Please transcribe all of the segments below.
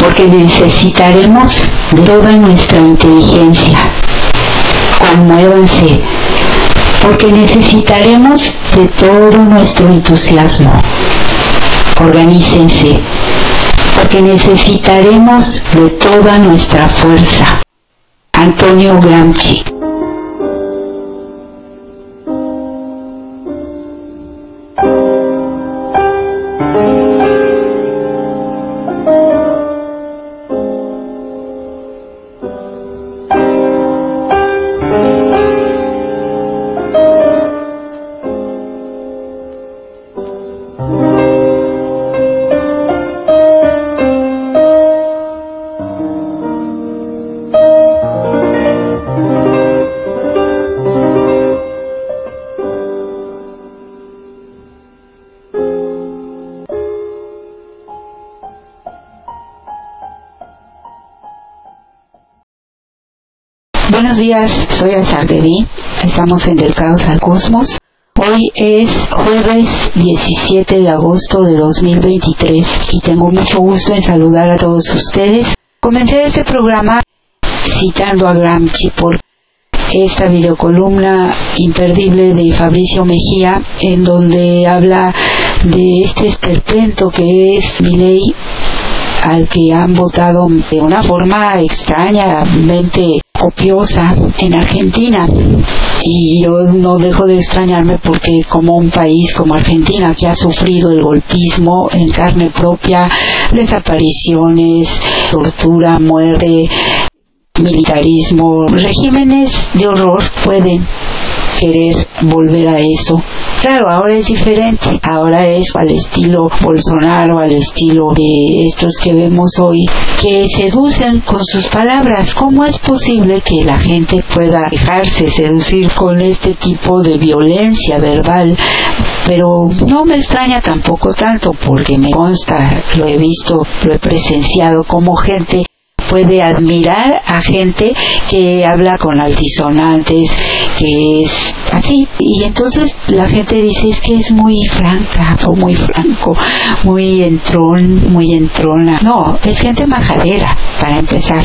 Porque necesitaremos de toda nuestra inteligencia. Conmuévanse, porque necesitaremos de todo nuestro entusiasmo. Organícense, porque necesitaremos de toda nuestra fuerza. Antonio Gramsci Días, soy Azar Devi. Estamos en Del Caos al Cosmos. Hoy es jueves 17 de agosto de 2023 y tengo mucho gusto en saludar a todos ustedes. Comencé este programa citando a Gramsci por esta videocolumna imperdible de Fabricio Mejía en donde habla de este esperpento que es mi ley al que han votado de una forma extrañamente copiosa en Argentina y yo no dejo de extrañarme porque como un país como Argentina que ha sufrido el golpismo en carne propia, desapariciones, tortura, muerte, militarismo, regímenes de horror pueden querer volver a eso. Claro, ahora es diferente, ahora es al estilo Bolsonaro, al estilo de estos que vemos hoy, que seducen con sus palabras. ¿Cómo es posible que la gente pueda dejarse seducir con este tipo de violencia verbal? Pero no me extraña tampoco tanto porque me consta, lo he visto, lo he presenciado como gente puede admirar a gente que habla con altisonantes, que es así. Y entonces la gente dice es que es muy franca o muy franco, muy entrón, muy entrona. No, es gente majadera, para empezar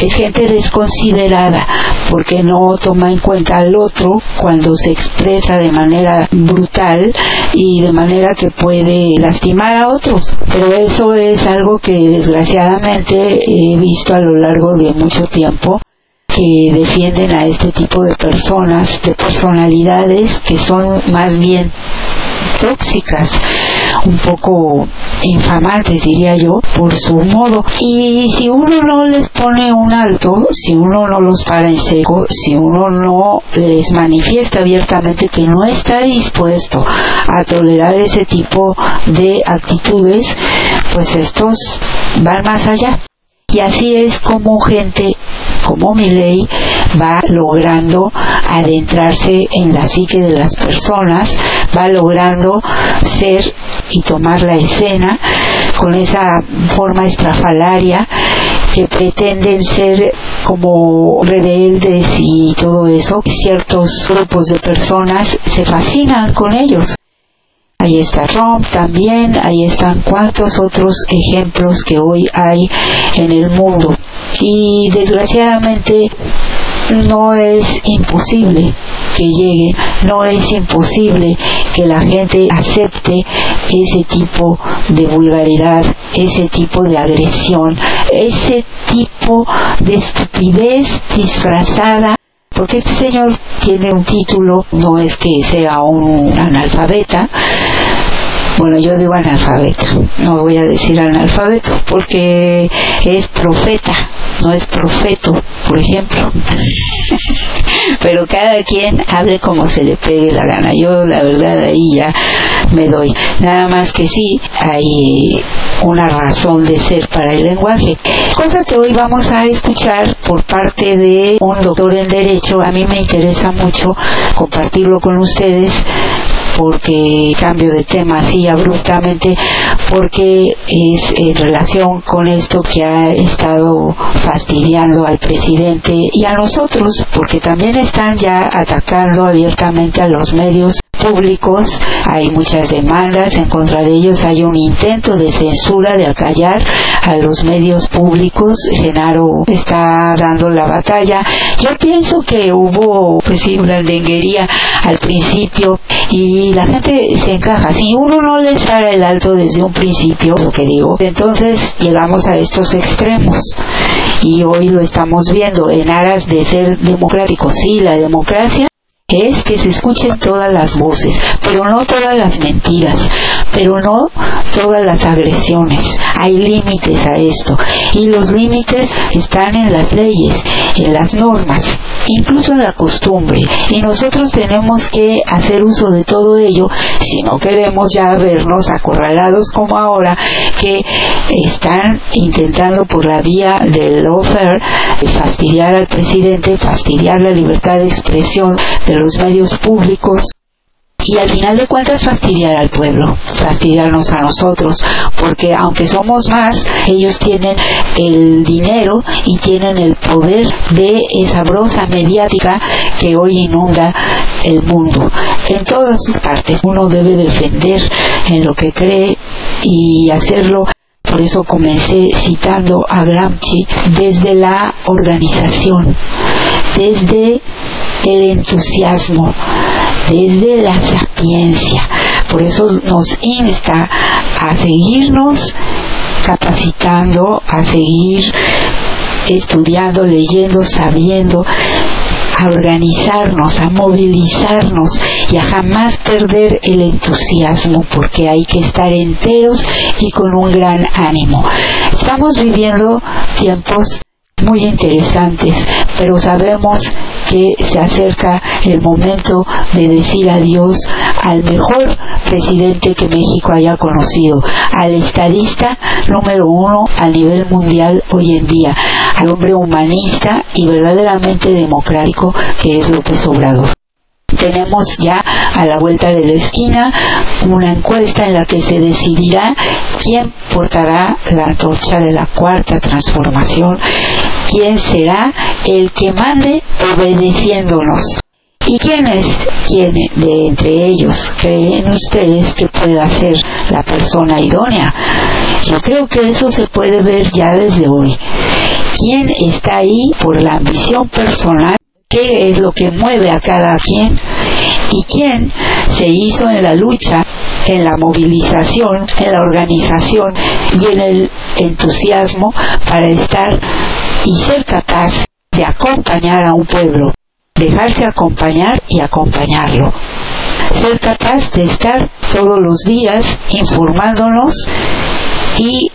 es gente desconsiderada porque no toma en cuenta al otro cuando se expresa de manera brutal y de manera que puede lastimar a otros. Pero eso es algo que desgraciadamente he visto a lo largo de mucho tiempo que defienden a este tipo de personas, de personalidades que son más bien tóxicas un poco infamantes, diría yo, por su modo. Y si uno no les pone un alto, si uno no los para en seco, si uno no les manifiesta abiertamente que no está dispuesto a tolerar ese tipo de actitudes, pues estos van más allá. Y así es como gente como mi ley va logrando adentrarse en la psique de las personas, va logrando ser y tomar la escena con esa forma estrafalaria que pretenden ser como rebeldes y todo eso, ciertos grupos de personas se fascinan con ellos. Ahí está Trump también, ahí están cuantos otros ejemplos que hoy hay en el mundo. Y desgraciadamente no es imposible que llegue, no es imposible que la gente acepte ese tipo de vulgaridad, ese tipo de agresión, ese tipo de estupidez disfrazada porque este señor tiene un título, no es que sea un analfabeta, bueno, yo digo analfabeta, no voy a decir analfabeto, porque es profeta, no es profeto, por ejemplo. Pero cada quien hable como se le pegue la gana. Yo, la verdad, ahí ya me doy. Nada más que sí, hay una razón de ser para el lenguaje. Cosa que hoy vamos a escuchar por parte de un doctor en Derecho. A mí me interesa mucho compartirlo con ustedes porque cambio de tema así abruptamente porque es en relación con esto que ha estado fastidiando al presidente y a nosotros porque también están ya atacando abiertamente a los medios públicos, hay muchas demandas en contra de ellos, hay un intento de censura, de acallar a los medios públicos, Genaro está dando la batalla. Yo pienso que hubo, pues sí, una denguería al principio y la gente se encaja. Si uno no les da el alto desde un principio, lo que digo, entonces llegamos a estos extremos y hoy lo estamos viendo en aras de ser democráticos. Sí, la democracia es que se escuchen todas las voces, pero no todas las mentiras, pero no todas las agresiones. Hay límites a esto y los límites están en las leyes, en las normas, incluso la costumbre. Y nosotros tenemos que hacer uso de todo ello si no queremos ya vernos acorralados como ahora que están intentando por la vía del offer fastidiar al presidente, fastidiar la libertad de expresión de los medios públicos y al final de cuentas fastidiar al pueblo, fastidiarnos a nosotros, porque aunque somos más, ellos tienen el dinero y tienen el poder de esa brosa mediática que hoy inunda el mundo. En todas partes uno debe defender en lo que cree y hacerlo por eso comencé citando a Gramsci desde la organización, desde el entusiasmo, desde la sapiencia. Por eso nos insta a seguirnos capacitando, a seguir estudiando, leyendo, sabiendo, a organizarnos, a movilizarnos y a jamás perder el entusiasmo porque hay que estar enteros y con un gran ánimo. Estamos viviendo tiempos muy interesantes, pero sabemos que se acerca el momento de decir adiós al mejor presidente que México haya conocido, al estadista número uno a nivel mundial hoy en día, al hombre humanista y verdaderamente democrático que es López Obrador. Tenemos ya a la vuelta de la esquina una encuesta en la que se decidirá quién portará la antorcha de la cuarta transformación, quién será el que mande obedeciéndonos. ¿Y quién es quién de entre ellos creen ustedes que pueda ser la persona idónea? Yo creo que eso se puede ver ya desde hoy. ¿Quién está ahí por la ambición personal qué es lo que mueve a cada quien y quién se hizo en la lucha, en la movilización, en la organización y en el entusiasmo para estar y ser capaz de acompañar a un pueblo, dejarse acompañar y acompañarlo. Ser capaz de estar todos los días informándonos y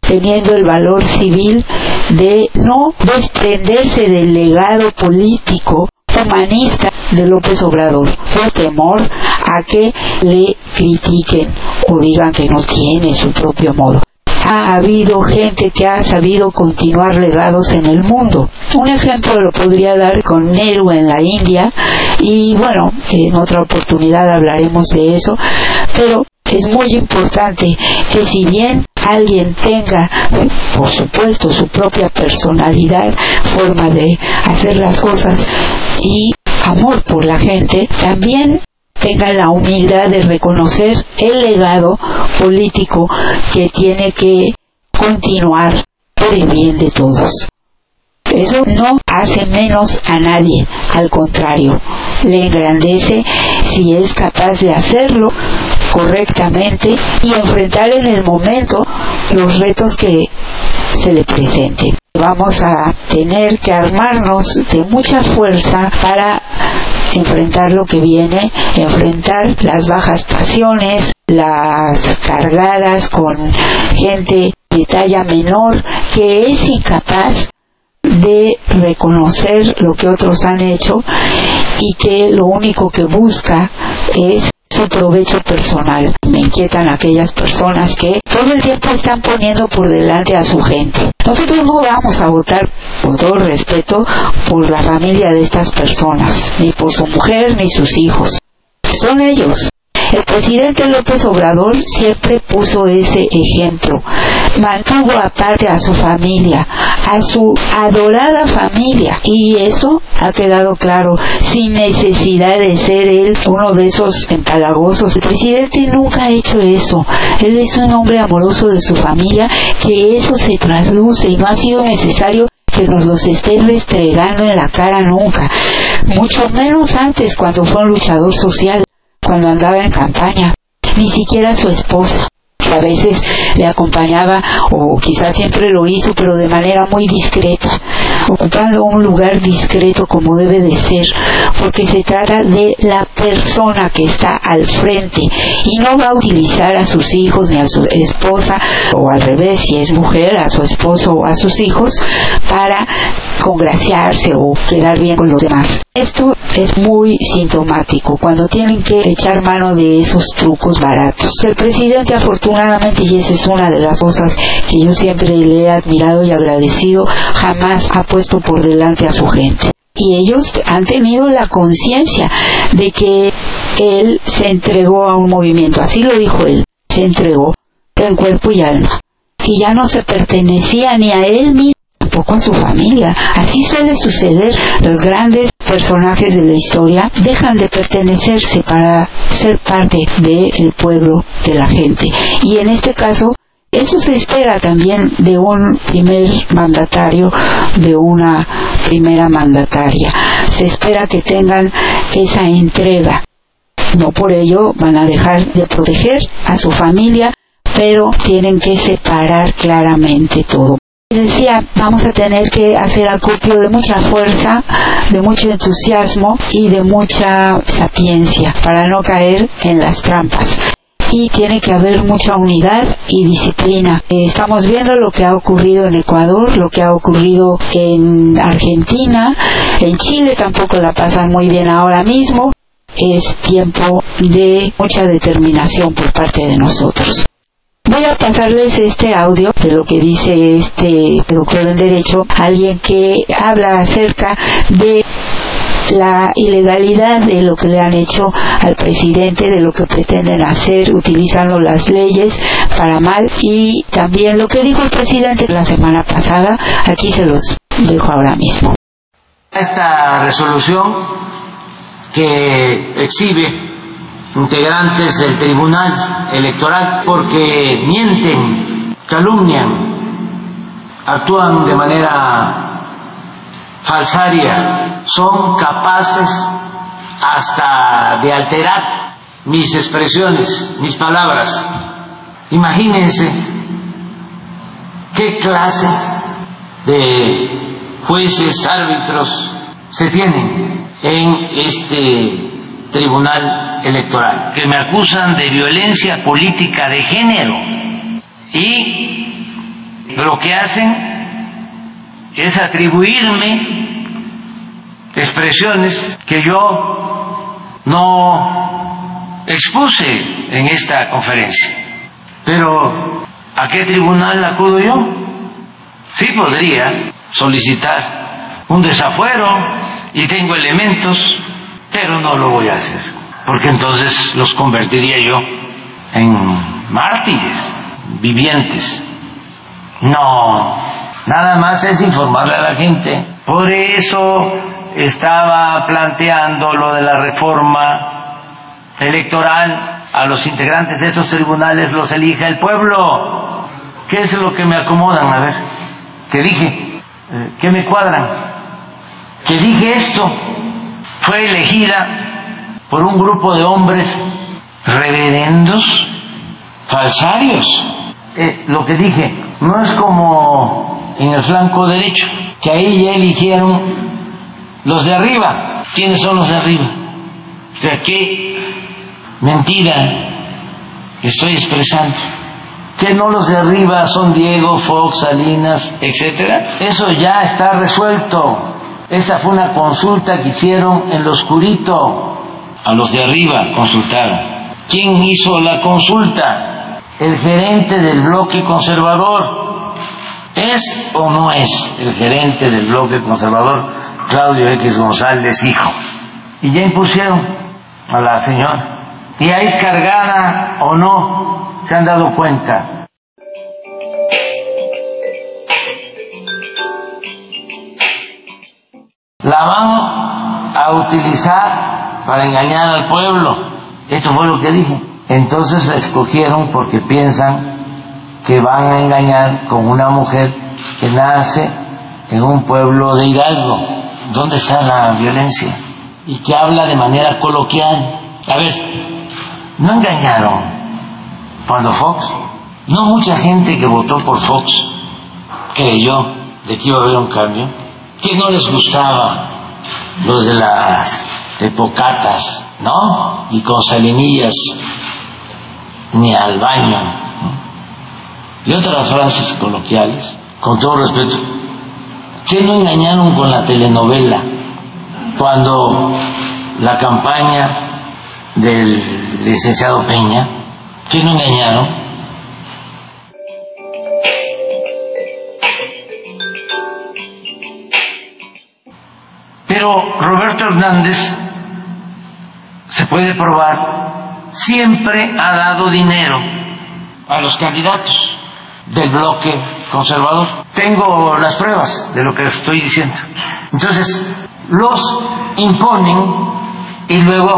teniendo el valor civil de no desprenderse del legado político humanista de López Obrador por temor a que le critiquen o digan que no tiene su propio modo. Ha habido gente que ha sabido continuar legados en el mundo. Un ejemplo lo podría dar con Nehru en la India y bueno, en otra oportunidad hablaremos de eso, pero es muy importante que si bien alguien tenga, por supuesto, su propia personalidad, forma de hacer las cosas y amor por la gente, también tenga la humildad de reconocer el legado político que tiene que continuar por el bien de todos. Eso no hace menos a nadie, al contrario, le engrandece si es capaz de hacerlo correctamente y enfrentar en el momento los retos que se le presenten. Vamos a tener que armarnos de mucha fuerza para enfrentar lo que viene, enfrentar las bajas pasiones, las cargadas con gente de talla menor que es incapaz de reconocer lo que otros han hecho y que lo único que busca es su provecho personal. Me inquietan aquellas personas que todo el tiempo están poniendo por delante a su gente. Nosotros no vamos a votar, con todo respeto, por la familia de estas personas, ni por su mujer ni sus hijos. Son ellos. El presidente López Obrador siempre puso ese ejemplo. Mantuvo aparte a su familia, a su adorada familia. Y eso ha quedado claro sin necesidad de ser él uno de esos empalagosos. El presidente nunca ha hecho eso. Él es un hombre amoroso de su familia que eso se trasluce y no ha sido necesario que nos los estén restregando en la cara nunca, mucho menos antes cuando fue un luchador social cuando andaba en campaña, ni siquiera su esposa. A veces le acompañaba o quizás siempre lo hizo pero de manera muy discreta ocupando un lugar discreto como debe de ser porque se trata de la persona que está al frente y no va a utilizar a sus hijos ni a su esposa o al revés si es mujer a su esposo o a sus hijos para congraciarse o quedar bien con los demás esto es muy sintomático cuando tienen que echar mano de esos trucos baratos. El presidente afortunadamente, y esa es una de las cosas que yo siempre le he admirado y agradecido, jamás ha puesto por delante a su gente. y ellos han tenido la conciencia de que él se entregó a un movimiento, así lo dijo él, se entregó en cuerpo y alma, y ya no se pertenecía ni a él mismo, tampoco a su familia. Así suele suceder, los grandes personajes de la historia dejan de pertenecerse para ser parte del pueblo, de la gente. Y en este caso, eso se espera también de un primer mandatario, de una primera mandataria. Se espera que tengan esa entrega. No por ello van a dejar de proteger a su familia, pero tienen que separar claramente todo. Decía, vamos a tener que hacer acopio de mucha fuerza, de mucho entusiasmo y de mucha sapiencia para no caer en las trampas y tiene que haber mucha unidad y disciplina. Eh, estamos viendo lo que ha ocurrido en Ecuador, lo que ha ocurrido en Argentina, en Chile tampoco la pasan muy bien ahora mismo. Es tiempo de mucha determinación por parte de nosotros. Voy a pasarles este audio de lo que dice este doctor en Derecho, alguien que habla acerca de la ilegalidad de lo que le han hecho al presidente, de lo que pretenden hacer utilizando las leyes para mal y también lo que dijo el presidente la semana pasada, aquí se los dejo ahora mismo. Esta resolución que exhibe integrantes del Tribunal Electoral porque mienten, calumnian, actúan de manera falsaria, son capaces hasta de alterar mis expresiones, mis palabras. Imagínense qué clase de jueces, árbitros se tienen en este tribunal electoral, que me acusan de violencia política de género y lo que hacen es atribuirme expresiones que yo no expuse en esta conferencia. Pero, ¿a qué tribunal acudo yo? Sí podría solicitar un desafuero y tengo elementos, pero no lo voy a hacer, porque entonces los convertiría yo en mártires vivientes. No, Nada más es informarle a la gente. Por eso estaba planteando lo de la reforma electoral. A los integrantes de estos tribunales los elija el pueblo. ¿Qué es lo que me acomodan? A ver, ¿qué dije? Eh, ¿Qué me cuadran? Que dije esto. Fue elegida por un grupo de hombres reverendos, falsarios. Eh, lo que dije no es como en el flanco derecho, que ahí ya eligieron los de arriba. ¿Quiénes son los de arriba? O sea, qué mentira estoy expresando. Que no los de arriba son Diego, Fox, Salinas, etcétera. Eso ya está resuelto. Esta fue una consulta que hicieron en lo oscurito. A los de arriba consultaron. ¿Quién hizo la consulta? El gerente del bloque conservador ¿Es o no es el gerente del bloque conservador Claudio X González, hijo? Y ya impusieron a la señora. Y hay cargada o no, se han dado cuenta. La van a utilizar para engañar al pueblo. Esto fue lo que dije. Entonces la escogieron porque piensan que van a engañar con una mujer que nace en un pueblo de Hidalgo. ¿Dónde está la violencia? Y que habla de manera coloquial. A ver, ¿no engañaron cuando Fox? No mucha gente que votó por Fox creyó de que iba a haber un cambio, que no les gustaba los de las epocatas, ¿no? Y con salinillas ni al baño y otras frases coloquiales, con todo respeto, que no engañaron con la telenovela cuando la campaña del licenciado Peña, que no engañaron. Pero Roberto Hernández, se puede probar, siempre ha dado dinero a los candidatos del bloque conservador. Tengo las pruebas de lo que estoy diciendo. Entonces, los imponen y luego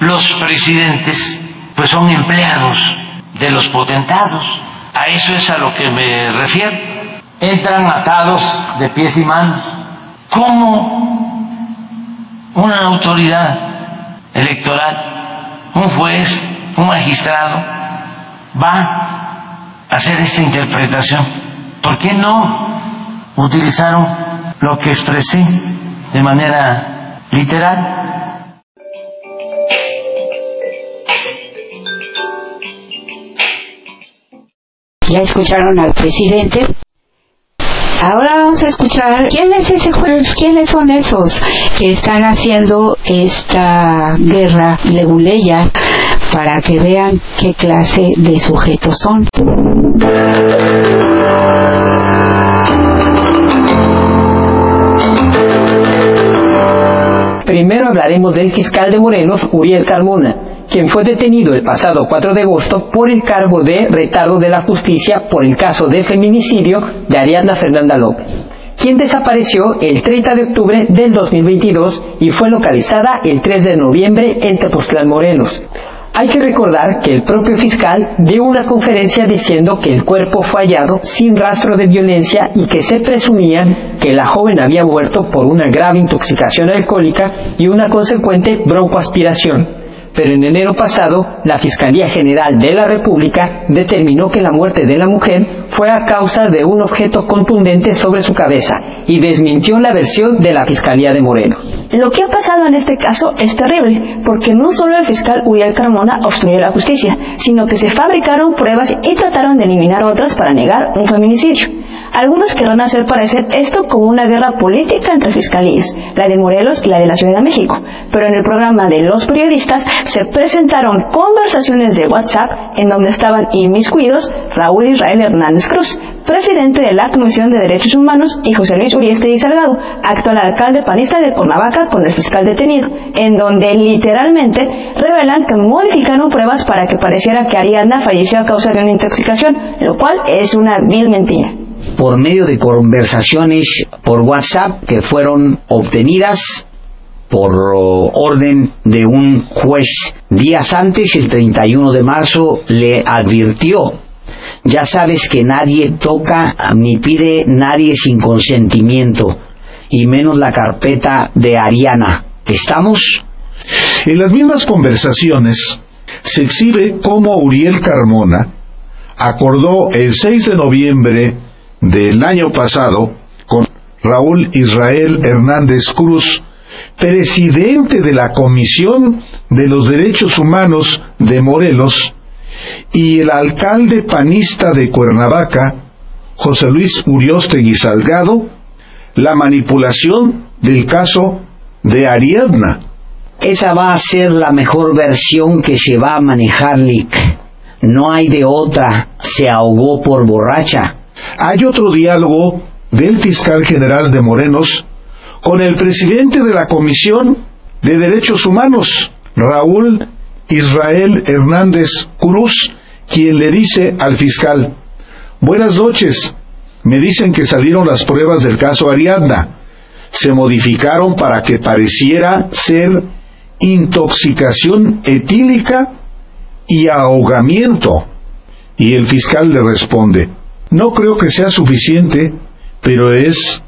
los presidentes pues son empleados de los potentados. A eso es a lo que me refiero. Entran atados de pies y manos. ¿Cómo una autoridad electoral, un juez, un magistrado, va a hacer esta interpretación? ¿Por qué no utilizaron lo que expresé de manera literal? Ya escucharon al presidente. Ahora vamos a escuchar quién es ese juez, quiénes son esos que están haciendo esta guerra leguleya para que vean qué clase de sujetos son. Primero hablaremos del fiscal de Morelos, Uriel Carmona, quien fue detenido el pasado 4 de agosto por el cargo de retardo de la justicia por el caso de feminicidio de Ariadna Fernanda López, quien desapareció el 30 de octubre del 2022 y fue localizada el 3 de noviembre en Tepoztlán, Morelos. Hay que recordar que el propio fiscal dio una conferencia diciendo que el cuerpo fue hallado sin rastro de violencia y que se presumía que la joven había muerto por una grave intoxicación alcohólica y una consecuente broncoaspiración pero en enero pasado la Fiscalía General de la República determinó que la muerte de la mujer fue a causa de un objeto contundente sobre su cabeza y desmintió la versión de la Fiscalía de Moreno. Lo que ha pasado en este caso es terrible, porque no solo el fiscal Uriel Carmona obstruyó la justicia, sino que se fabricaron pruebas y trataron de eliminar otras para negar un feminicidio. Algunos querrán hacer parecer esto como una guerra política entre fiscalías, la de Morelos y la de la Ciudad de México, pero en el programa de los periodistas se presentaron conversaciones de WhatsApp en donde estaban inmiscuidos Raúl Israel Hernández Cruz, presidente de la Comisión de Derechos Humanos, y José Luis Urieste y Salgado, actual alcalde panista de Cuernavaca con el fiscal detenido, en donde literalmente revelan que modificaron pruebas para que pareciera que Ariadna falleció a causa de una intoxicación, lo cual es una vil mentira por medio de conversaciones por WhatsApp que fueron obtenidas por orden de un juez. Días antes, el 31 de marzo, le advirtió, ya sabes que nadie toca ni pide nadie sin consentimiento, y menos la carpeta de Ariana. ¿Estamos? En las mismas conversaciones se exhibe cómo Uriel Carmona acordó el 6 de noviembre del año pasado con Raúl Israel Hernández Cruz, presidente de la Comisión de los Derechos Humanos de Morelos, y el alcalde panista de Cuernavaca, José Luis Uriostegui Salgado, la manipulación del caso de Ariadna. Esa va a ser la mejor versión que se va a manejar, Lick. No hay de otra. Se ahogó por borracha. Hay otro diálogo del fiscal general de Morenos con el presidente de la Comisión de Derechos Humanos, Raúl Israel Hernández Cruz, quien le dice al fiscal, Buenas noches, me dicen que salieron las pruebas del caso Ariadna. Se modificaron para que pareciera ser intoxicación etílica y ahogamiento. Y el fiscal le responde, no creo que sea suficiente, pero es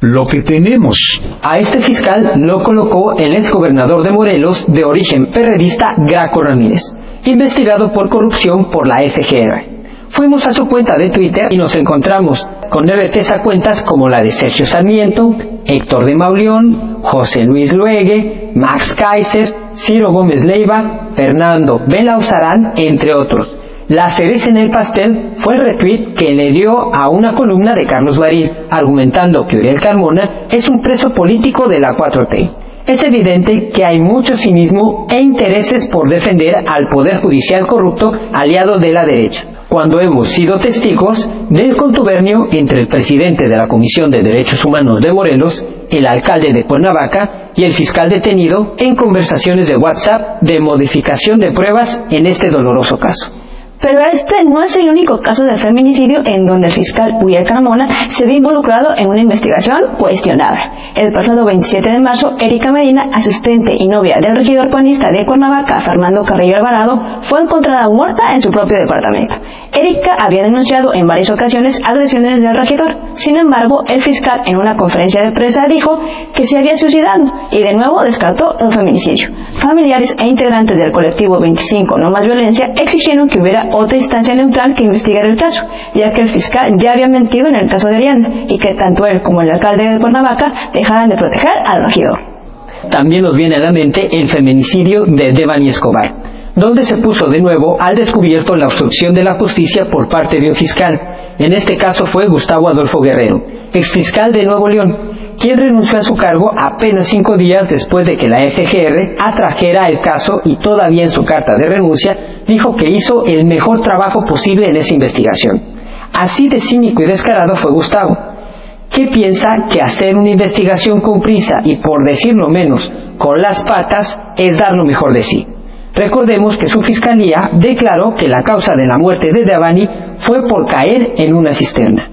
lo que tenemos. A este fiscal lo colocó el exgobernador de Morelos de origen perredista Graco Ramírez, investigado por corrupción por la FGR. Fuimos a su cuenta de Twitter y nos encontramos con RTs a cuentas como la de Sergio Sarmiento, Héctor de Mauleón, José Luis Luegue, Max Kaiser, Ciro Gómez Leiva, Fernando Belauzarán, entre otros la cereza en el pastel fue el retweet que le dio a una columna de Carlos Baril, argumentando que Uriel Carmona es un preso político de la 4T. Es evidente que hay mucho cinismo e intereses por defender al Poder Judicial corrupto aliado de la derecha. cuando hemos sido testigos del contubernio entre el presidente de la Comisión de Derechos Humanos de Morelos, el alcalde de Cuernavaca y el fiscal detenido en conversaciones de WhatsApp de modificación de pruebas en este doloroso caso. Pero este no es el único caso de feminicidio en donde el fiscal Uriel Carmona se ve involucrado en una investigación cuestionable. El pasado 27 de marzo, Erika Medina, asistente y novia del regidor panista de Cuernavaca, Fernando Carrillo Alvarado, fue encontrada muerta en su propio departamento. Erika había denunciado en varias ocasiones agresiones del regidor. Sin embargo, el fiscal en una conferencia de prensa dijo que se había suicidado y de nuevo descartó un feminicidio. Familiares e integrantes del colectivo 25 No Más Violencia exigieron que hubiera otra instancia neutral que investigara el caso, ya que el fiscal ya había mentido en el caso de Arianda y que tanto él como el alcalde de Cuernavaca dejaran de proteger al regidor. También nos viene a la mente el feminicidio de Devani Escobar, donde se puso de nuevo al descubierto la obstrucción de la justicia por parte de un fiscal. En este caso fue Gustavo Adolfo Guerrero, exfiscal de Nuevo León, quien renunció a su cargo apenas cinco días después de que la FGR atrajera el caso y todavía en su carta de renuncia dijo que hizo el mejor trabajo posible en esa investigación. Así de cínico y descarado fue Gustavo, que piensa que hacer una investigación con prisa y por decirlo menos con las patas es dar lo mejor de sí. Recordemos que su fiscalía declaró que la causa de la muerte de Devani fue por caer en una cisterna.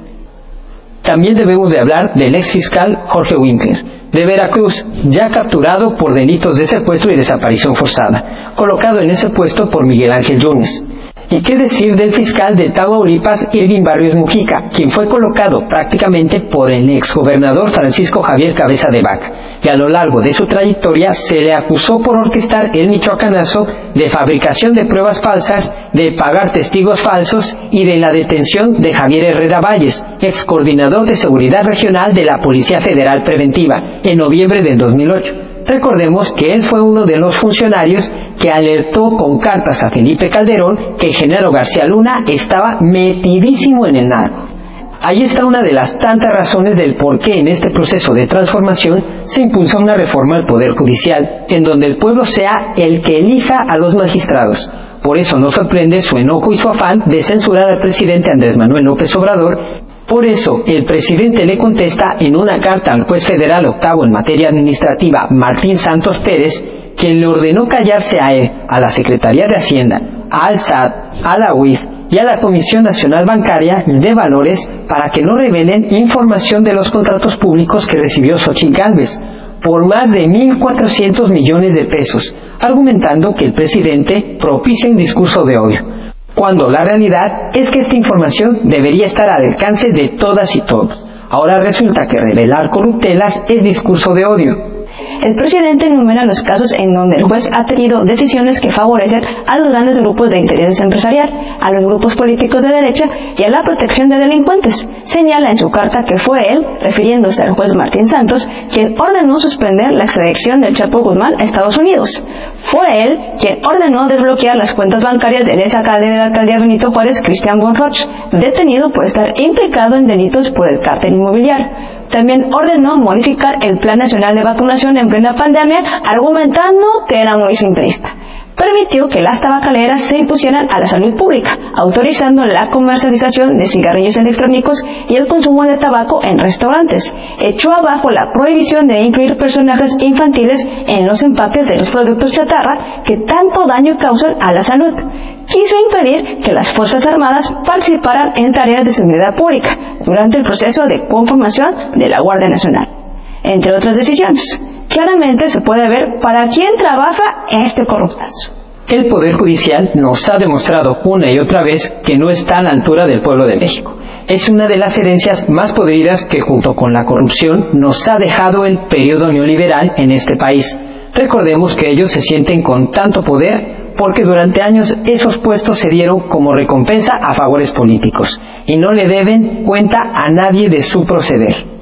También debemos de hablar del ex fiscal Jorge Winkler, de Veracruz, ya capturado por delitos de secuestro y desaparición forzada, colocado en ese puesto por Miguel Ángel Yunes. ¿Y qué decir del fiscal de Tamaulipas, Irving Barrios Mujica, quien fue colocado prácticamente por el exgobernador Francisco Javier Cabeza de Vaca, y a lo largo de su trayectoria se le acusó por orquestar el michoacanazo de fabricación de pruebas falsas, de pagar testigos falsos y de la detención de Javier Herrera Valles, ex coordinador de seguridad regional de la Policía Federal Preventiva, en noviembre del 2008. Recordemos que él fue uno de los funcionarios que alertó con cartas a Felipe Calderón que Genaro García Luna estaba metidísimo en el narco. Ahí está una de las tantas razones del por qué en este proceso de transformación se impulsa una reforma al Poder Judicial, en donde el pueblo sea el que elija a los magistrados. Por eso no sorprende su enojo y su afán de censurar al presidente Andrés Manuel López Obrador por eso, el presidente le contesta en una carta al juez federal octavo en materia administrativa, Martín Santos Pérez, quien le ordenó callarse a él, a la Secretaría de Hacienda, al SAT, a la UIF y a la Comisión Nacional Bancaria de Valores para que no revelen información de los contratos públicos que recibió Xochitl por más de 1.400 millones de pesos, argumentando que el presidente propicia un discurso de odio cuando la realidad es que esta información debería estar al alcance de todas y todos. Ahora resulta que revelar corruptelas es discurso de odio. El presidente enumera los casos en donde el juez ha tenido decisiones que favorecen a los grandes grupos de interés empresarial, a los grupos políticos de derecha y a la protección de delincuentes. Señala en su carta que fue él, refiriéndose al juez Martín Santos, quien ordenó suspender la extradición del Chapo Guzmán a Estados Unidos. Fue él quien ordenó desbloquear las cuentas bancarias del ex alcalde de la alcaldía Benito Juárez, Cristian Bonroch, detenido por estar implicado en delitos por el cártel inmobiliario. También ordenó modificar el Plan Nacional de Vacunación en plena pandemia, argumentando que era muy simplista permitió que las tabacaleras se impusieran a la salud pública, autorizando la comercialización de cigarrillos electrónicos y el consumo de tabaco en restaurantes. Echó abajo la prohibición de incluir personajes infantiles en los empaques de los productos chatarra que tanto daño causan a la salud. Quiso impedir que las Fuerzas Armadas participaran en tareas de seguridad pública durante el proceso de conformación de la Guardia Nacional, entre otras decisiones claramente se puede ver para quién trabaja este corruptazo. El Poder Judicial nos ha demostrado una y otra vez que no está a la altura del pueblo de México. Es una de las herencias más podridas que junto con la corrupción nos ha dejado el periodo neoliberal en este país. Recordemos que ellos se sienten con tanto poder porque durante años esos puestos se dieron como recompensa a favores políticos y no le deben cuenta a nadie de su proceder.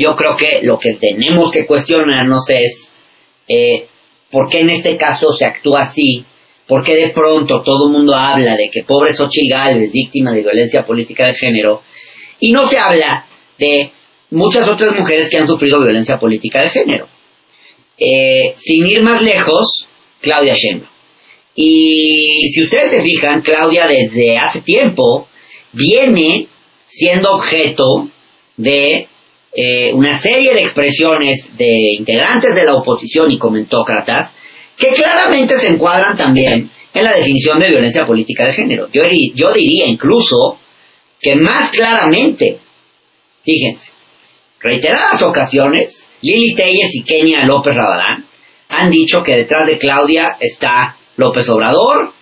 Yo creo que lo que tenemos que cuestionarnos es eh, por qué en este caso se actúa así, por qué de pronto todo el mundo habla de que pobre Xochitl Gálvez, víctima de violencia política de género, y no se habla de muchas otras mujeres que han sufrido violencia política de género. Eh, sin ir más lejos, Claudia Sheinbaum. Y si ustedes se fijan, Claudia desde hace tiempo viene siendo objeto de eh, una serie de expresiones de integrantes de la oposición y comentócratas que claramente se encuadran también en la definición de violencia política de género. Yo, diría incluso que más claramente, fíjense, reiteradas ocasiones, Lili Telles y Kenia López Rabadán han dicho que detrás de Claudia está López Obrador,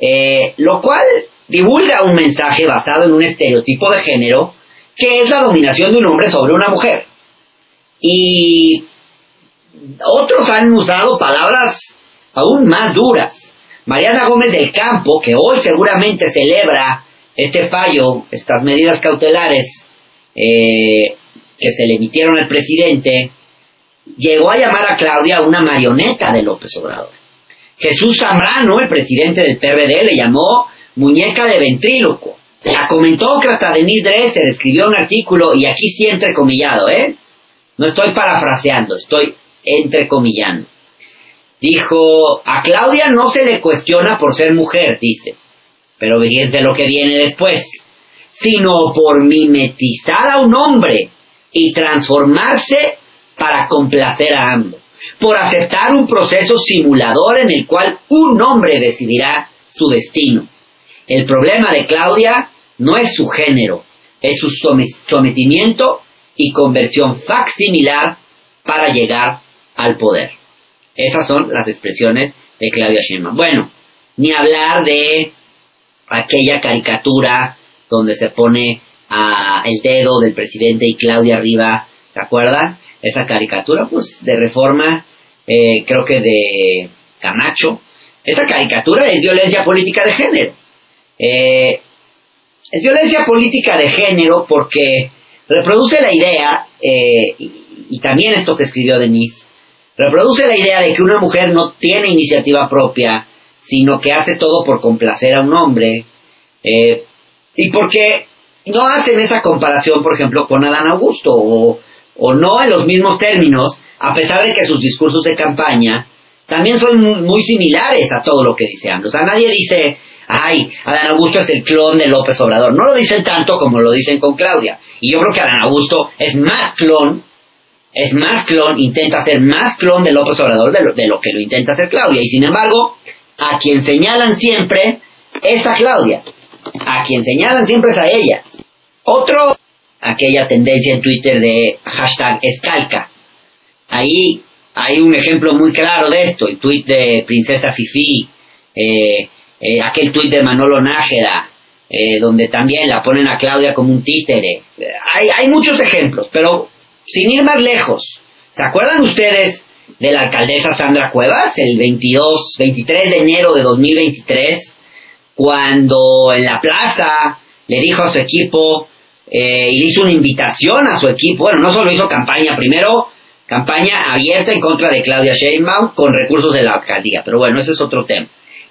eh, lo cual divulga un mensaje basado en un estereotipo de género que es la dominación de un hombre sobre una mujer. Y otros han usado palabras aún más duras. Mariana Gómez del Campo, que hoy seguramente celebra este fallo, estas medidas cautelares eh, que se le emitieron al presidente, llegó a llamar a Claudia una marioneta de López Obrador. Jesús Zambrano, el presidente del PRD, le llamó muñeca de ventríloco. La comentócrata Denise Dresser escribió un artículo, y aquí sí entrecomillado, ¿eh? No estoy parafraseando, estoy entrecomillando. Dijo, a Claudia no se le cuestiona por ser mujer, dice, pero fíjense lo que viene después, sino por mimetizar a un hombre y transformarse para complacer a ambos, por aceptar un proceso simulador en el cual un hombre decidirá su destino. El problema de Claudia no es su género, es su some- sometimiento y conversión facsimilar para llegar al poder. Esas son las expresiones de Claudia Sheinbaum. Bueno, ni hablar de aquella caricatura donde se pone a el dedo del presidente y Claudia arriba, ¿se acuerdan? Esa caricatura, pues, de reforma, eh, creo que de Camacho. Esa caricatura es violencia política de género. Eh, es violencia política de género porque reproduce la idea, eh, y, también esto que escribió Denise, reproduce la idea de que una mujer no tiene iniciativa propia, sino que hace todo por complacer a un hombre, eh, y porque no hacen esa comparación, por ejemplo, con Adán Augusto, o, no en los mismos términos, a pesar de que sus discursos de campaña también son muy, muy similares a todo lo que dice AMLO. O sea, nadie dice, ay, Adán Augusto es el clon de López Obrador. No lo dicen tanto como lo dicen con Claudia. Y yo creo que Adán Augusto es más clon, es más clon, intenta ser más clon de López Obrador de lo, de lo que lo intenta hacer Claudia. Y sin embargo, a quien señalan siempre es a Claudia. A quien señalan siempre es a ella. Otro, aquella tendencia en Twitter de hashtag escalca. Ahí hay un ejemplo muy claro de esto, el tuit de Princesa Fifi, eh, eh, aquel tuit de Manolo Nájera, eh, donde también la ponen a Claudia como un títere. Eh, Hay, hay muchos ejemplos, pero sin ir más lejos, ¿se acuerdan ustedes de la alcaldesa Sandra Cuevas el 22, 23 de enero de 2023, cuando en la plaza le dijo a su equipo eh, y hizo una invitación a su equipo, bueno, no solo hizo campaña, primero campaña abierta en contra de Claudia Sheinbaum con recursos de la alcaldía, pero bueno, ese es otro tema.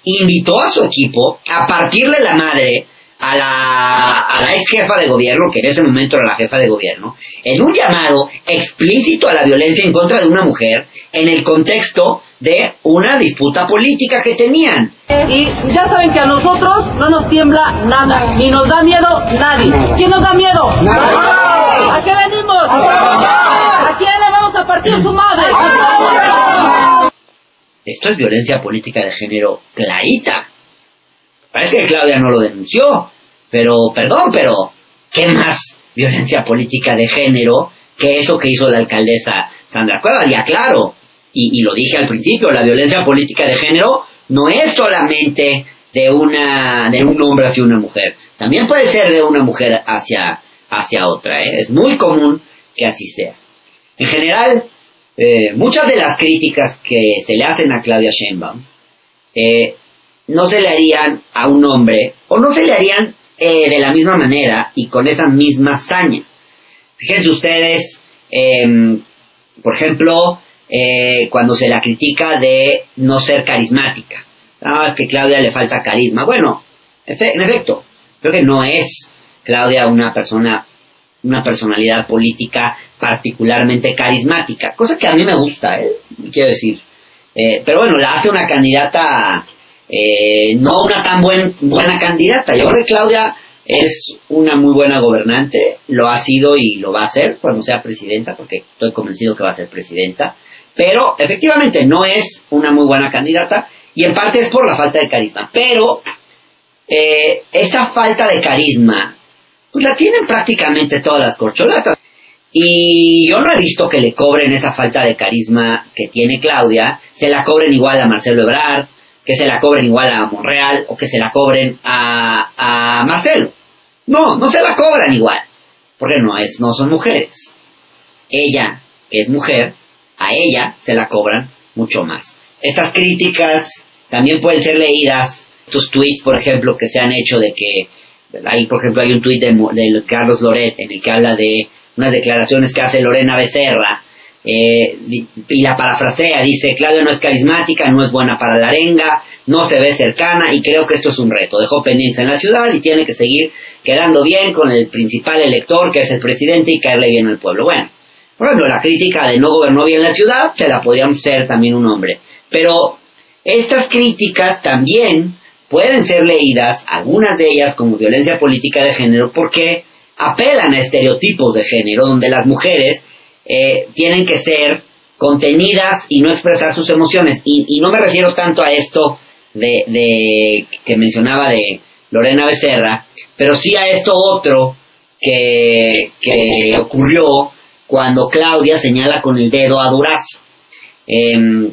Invitó a su equipo a partirle la madre a la, a la ex jefa de gobierno, que en ese momento era la jefa de gobierno, en un llamado explícito a la violencia en contra de una mujer en el contexto de una disputa política que tenían. Y ya saben que a nosotros no nos tiembla nada, ni nos da miedo nadie. ¿Quién nos da miedo? ¿A qué venimos? ¿A quién le vamos a partir su madre? Esto es violencia política de género clarita. Parece que Claudia no lo denunció, pero perdón, pero ¿qué más violencia política de género que eso que hizo la alcaldesa Sandra Cuevas? Ya claro, y, y lo dije al principio, la violencia política de género no es solamente de una de un hombre hacia una mujer, también puede ser de una mujer hacia hacia otra. ¿eh? Es muy común que así sea. En general, eh, muchas de las críticas que se le hacen a Claudia Sheinbaum eh, no se le harían a un hombre o no se le harían eh, de la misma manera y con esa misma hazaña. Fíjense ustedes, em, por ejemplo, cuando se la critica de no ser carismática. Ah, es que Claudia le falta carisma. Bueno, en efecto, creo que no es Claudia una persona, una personalidad política particularmente carismática, cosa que a mí me gusta, ¿eh? quiero decir. Eh, pero bueno, la hace una candidata, eh, no una tan buen, buena candidata. Yo creo que Claudia es una muy buena gobernante, lo ha sido y lo va a ser cuando sea presidenta, porque estoy convencido que va a ser presidenta. Pero efectivamente no es una muy buena candidata y en parte es por la falta de carisma. Pero eh, esa falta de carisma, pues la tienen prácticamente todas las corcholatas. Y yo no he visto que le cobren esa falta de carisma que tiene Claudia, se la cobren igual a Marcelo Ebrard, que se la cobren igual a Monreal o que se la cobren a, a Marcelo. No, no se la cobran igual, porque no, es, no son mujeres. Ella, es mujer, a ella se la cobran mucho más. Estas críticas también pueden ser leídas, estos tweets, por ejemplo, que se han hecho de que, hay, por ejemplo, hay un tweet de, Carlos Loret en el que habla de unas declaraciones que hace Lorena Becerra, eh, y la parafrasea, dice, Claudia no es carismática, no es buena para la arenga, no se ve cercana y creo que esto es un reto. Dejó pendiente en la ciudad y tiene que seguir quedando bien con el principal elector que es el presidente y caerle bien al pueblo. Bueno, por ejemplo, la crítica de no gobernó bien la ciudad se la podríamos ser también un hombre. Pero estas críticas también pueden ser leídas, algunas de ellas como violencia política de género, porque apelan a estereotipos de género, donde las mujeres eh, tienen que ser contenidas y no expresar sus emociones. Y, no me refiero tanto a esto de, que mencionaba de Lorena Becerra, pero sí a esto otro que, ocurrió cuando Claudia señala con el dedo a Durazo. Em,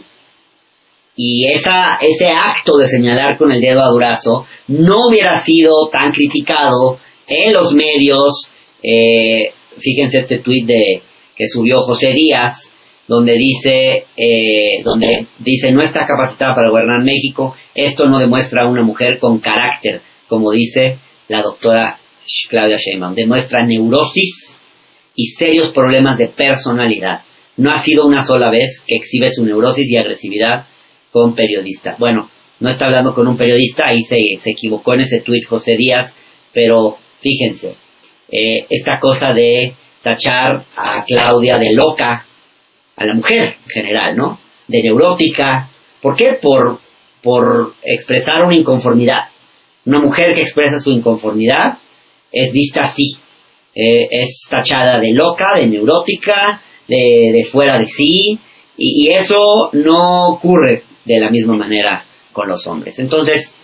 y ese acto de señalar con el dedo a Durazo no hubiera sido tan criticado en los medios. Eh, fíjense este tuit de que subió José Díaz, donde dice, eh, donde dice no está capacitada para gobernar México. Esto no demuestra una mujer con carácter, como dice la doctora Claudia Sheinbaum. Demuestra neurosis y serios problemas de personalidad. No ha sido una sola vez que exhibe su neurosis y agresividad con periodista. Bueno, no está hablando con un periodista, ahí se, se equivocó en ese tuit José Díaz, pero fíjense, eh, esta cosa de tachar a Claudia de loca, a la mujer en general, ¿no? De neurótica. ¿Por qué? Por, por expresar una inconformidad. Una mujer que expresa su inconformidad es vista así. Eh, es tachada de loca, de neurótica, de, de fuera de sí, y, y, eso no ocurre de la misma manera con los hombres. Entonces,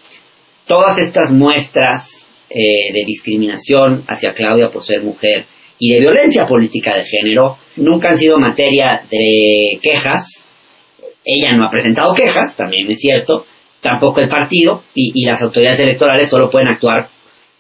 todas estas muestras eh, de discriminación hacia Claudia por ser mujer y de violencia política de género nunca han sido materia de quejas. Ella no ha presentado quejas, también es cierto, tampoco el partido y, y las autoridades electorales solo pueden actuar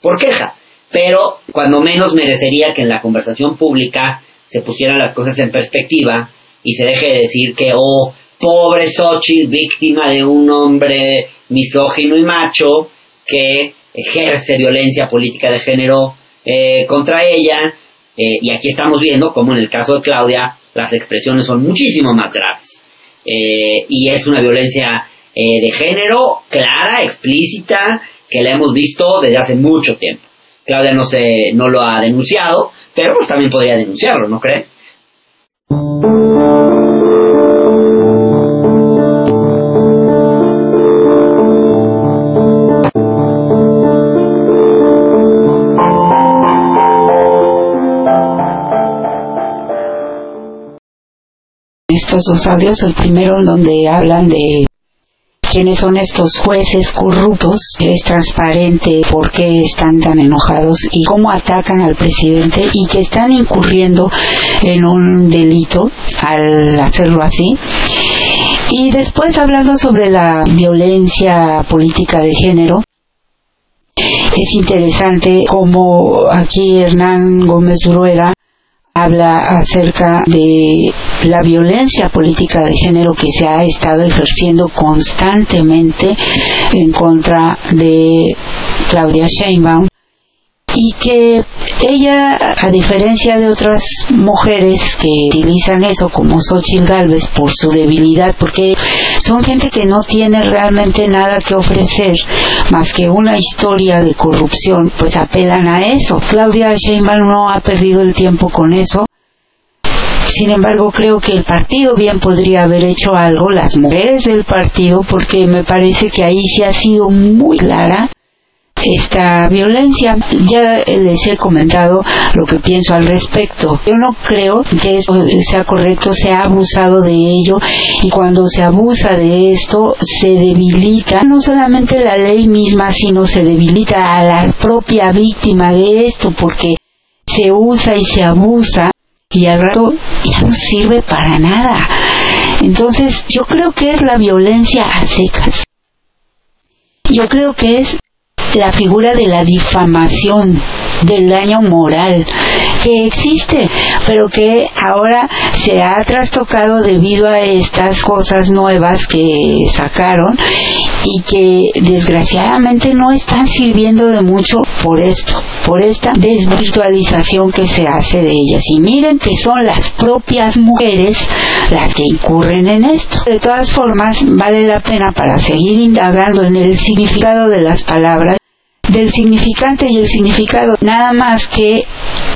por queja. Pero cuando menos merecería que en la conversación pública se pusieran las cosas en perspectiva y se deje de decir que, oh, pobre Xochitl, víctima de un hombre misógino y macho que ejerce violencia política de género eh, contra ella. Eh, y aquí estamos viendo como en el caso de Claudia las expresiones son muchísimo más graves. Eh, y es una violencia de género clara, explícita, que la hemos visto desde hace mucho tiempo. Claudia no, se, no lo ha denunciado, pero pues también podría denunciarlo, ¿no cree? Estos dos audios, el primero en donde hablan de quiénes son estos jueces corruptos, es transparente por qué están tan enojados y cómo atacan al presidente y que están incurriendo en un delito al hacerlo así. Y después hablando sobre la violencia política de género, es interesante cómo aquí Hernán Gómez Rueda habla acerca de la violencia política de género que se ha estado ejerciendo constantemente en contra de Claudia Sheinbaum y que ella, a diferencia de otras mujeres que utilizan eso como Xochitl Galvez por su debilidad, porque son gente que no tiene realmente nada que ofrecer más que una historia de corrupción, pues apelan a eso. Claudia Sheinbaum no ha perdido el tiempo con eso. Sin embargo, creo que el partido bien podría haber hecho algo, las mujeres del partido, porque me parece que ahí sí ha sido muy clara esta violencia. Ya les he comentado lo que pienso al respecto. Yo no creo que eso sea correcto, se ha abusado de ello y cuando se abusa de esto se debilita no solamente la ley misma, sino se debilita a la propia víctima de esto porque se usa y se abusa y al rato ya no sirve para nada. Entonces yo creo que es la violencia a secas. Yo creo que es la figura de la difamación, del daño moral que existe, pero que ahora se ha trastocado debido a estas cosas nuevas que sacaron y que desgraciadamente no están sirviendo de mucho por esto, por esta desvirtualización que se hace de ellas. Y miren que son las propias mujeres las que incurren en esto. De todas formas, vale la pena para seguir indagando en el significado de las palabras del significante y el significado, nada más que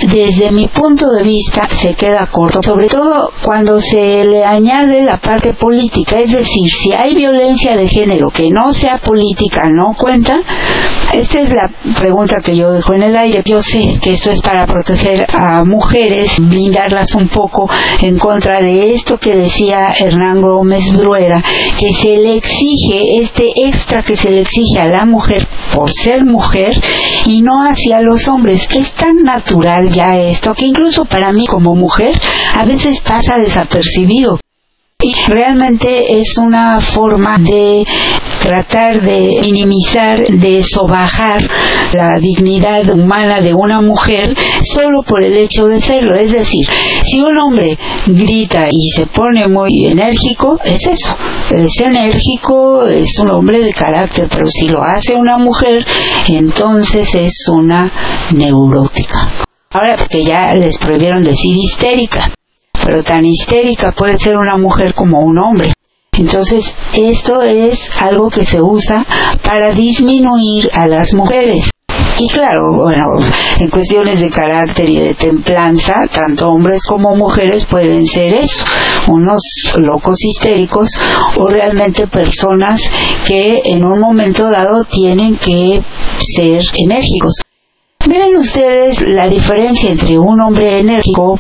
desde mi punto de vista se queda corto, sobre todo cuando se le añade la parte política, es decir, si hay violencia de género que no sea política, no cuenta. Esta es la pregunta que yo dejo en el aire. Yo sé que esto es para proteger a mujeres, blindarlas un poco en contra de esto que decía Hernán Gómez Bruera, que se le exige este extra que se le exige a la mujer por ser mujer y no hacia los hombres. Es tan natural ya esto que incluso para mí como mujer a veces pasa desapercibido. Realmente es una forma de tratar de minimizar, de sobajar la dignidad humana de una mujer solo por el hecho de serlo. Es decir, si un hombre grita y se pone muy enérgico, es eso. Es enérgico, es un hombre de carácter, pero si lo hace una mujer, entonces es una neurótica. Ahora, porque ya les prohibieron decir histérica, pero tan histérica puede ser una mujer como un hombre. Entonces, esto es algo que se usa para disminuir a las mujeres. Y claro, bueno, en cuestiones de carácter y de templanza, tanto hombres como mujeres pueden ser eso, unos locos histéricos o realmente personas que en un momento dado tienen que ser enérgicos. Miren ustedes la diferencia entre un hombre enérgico,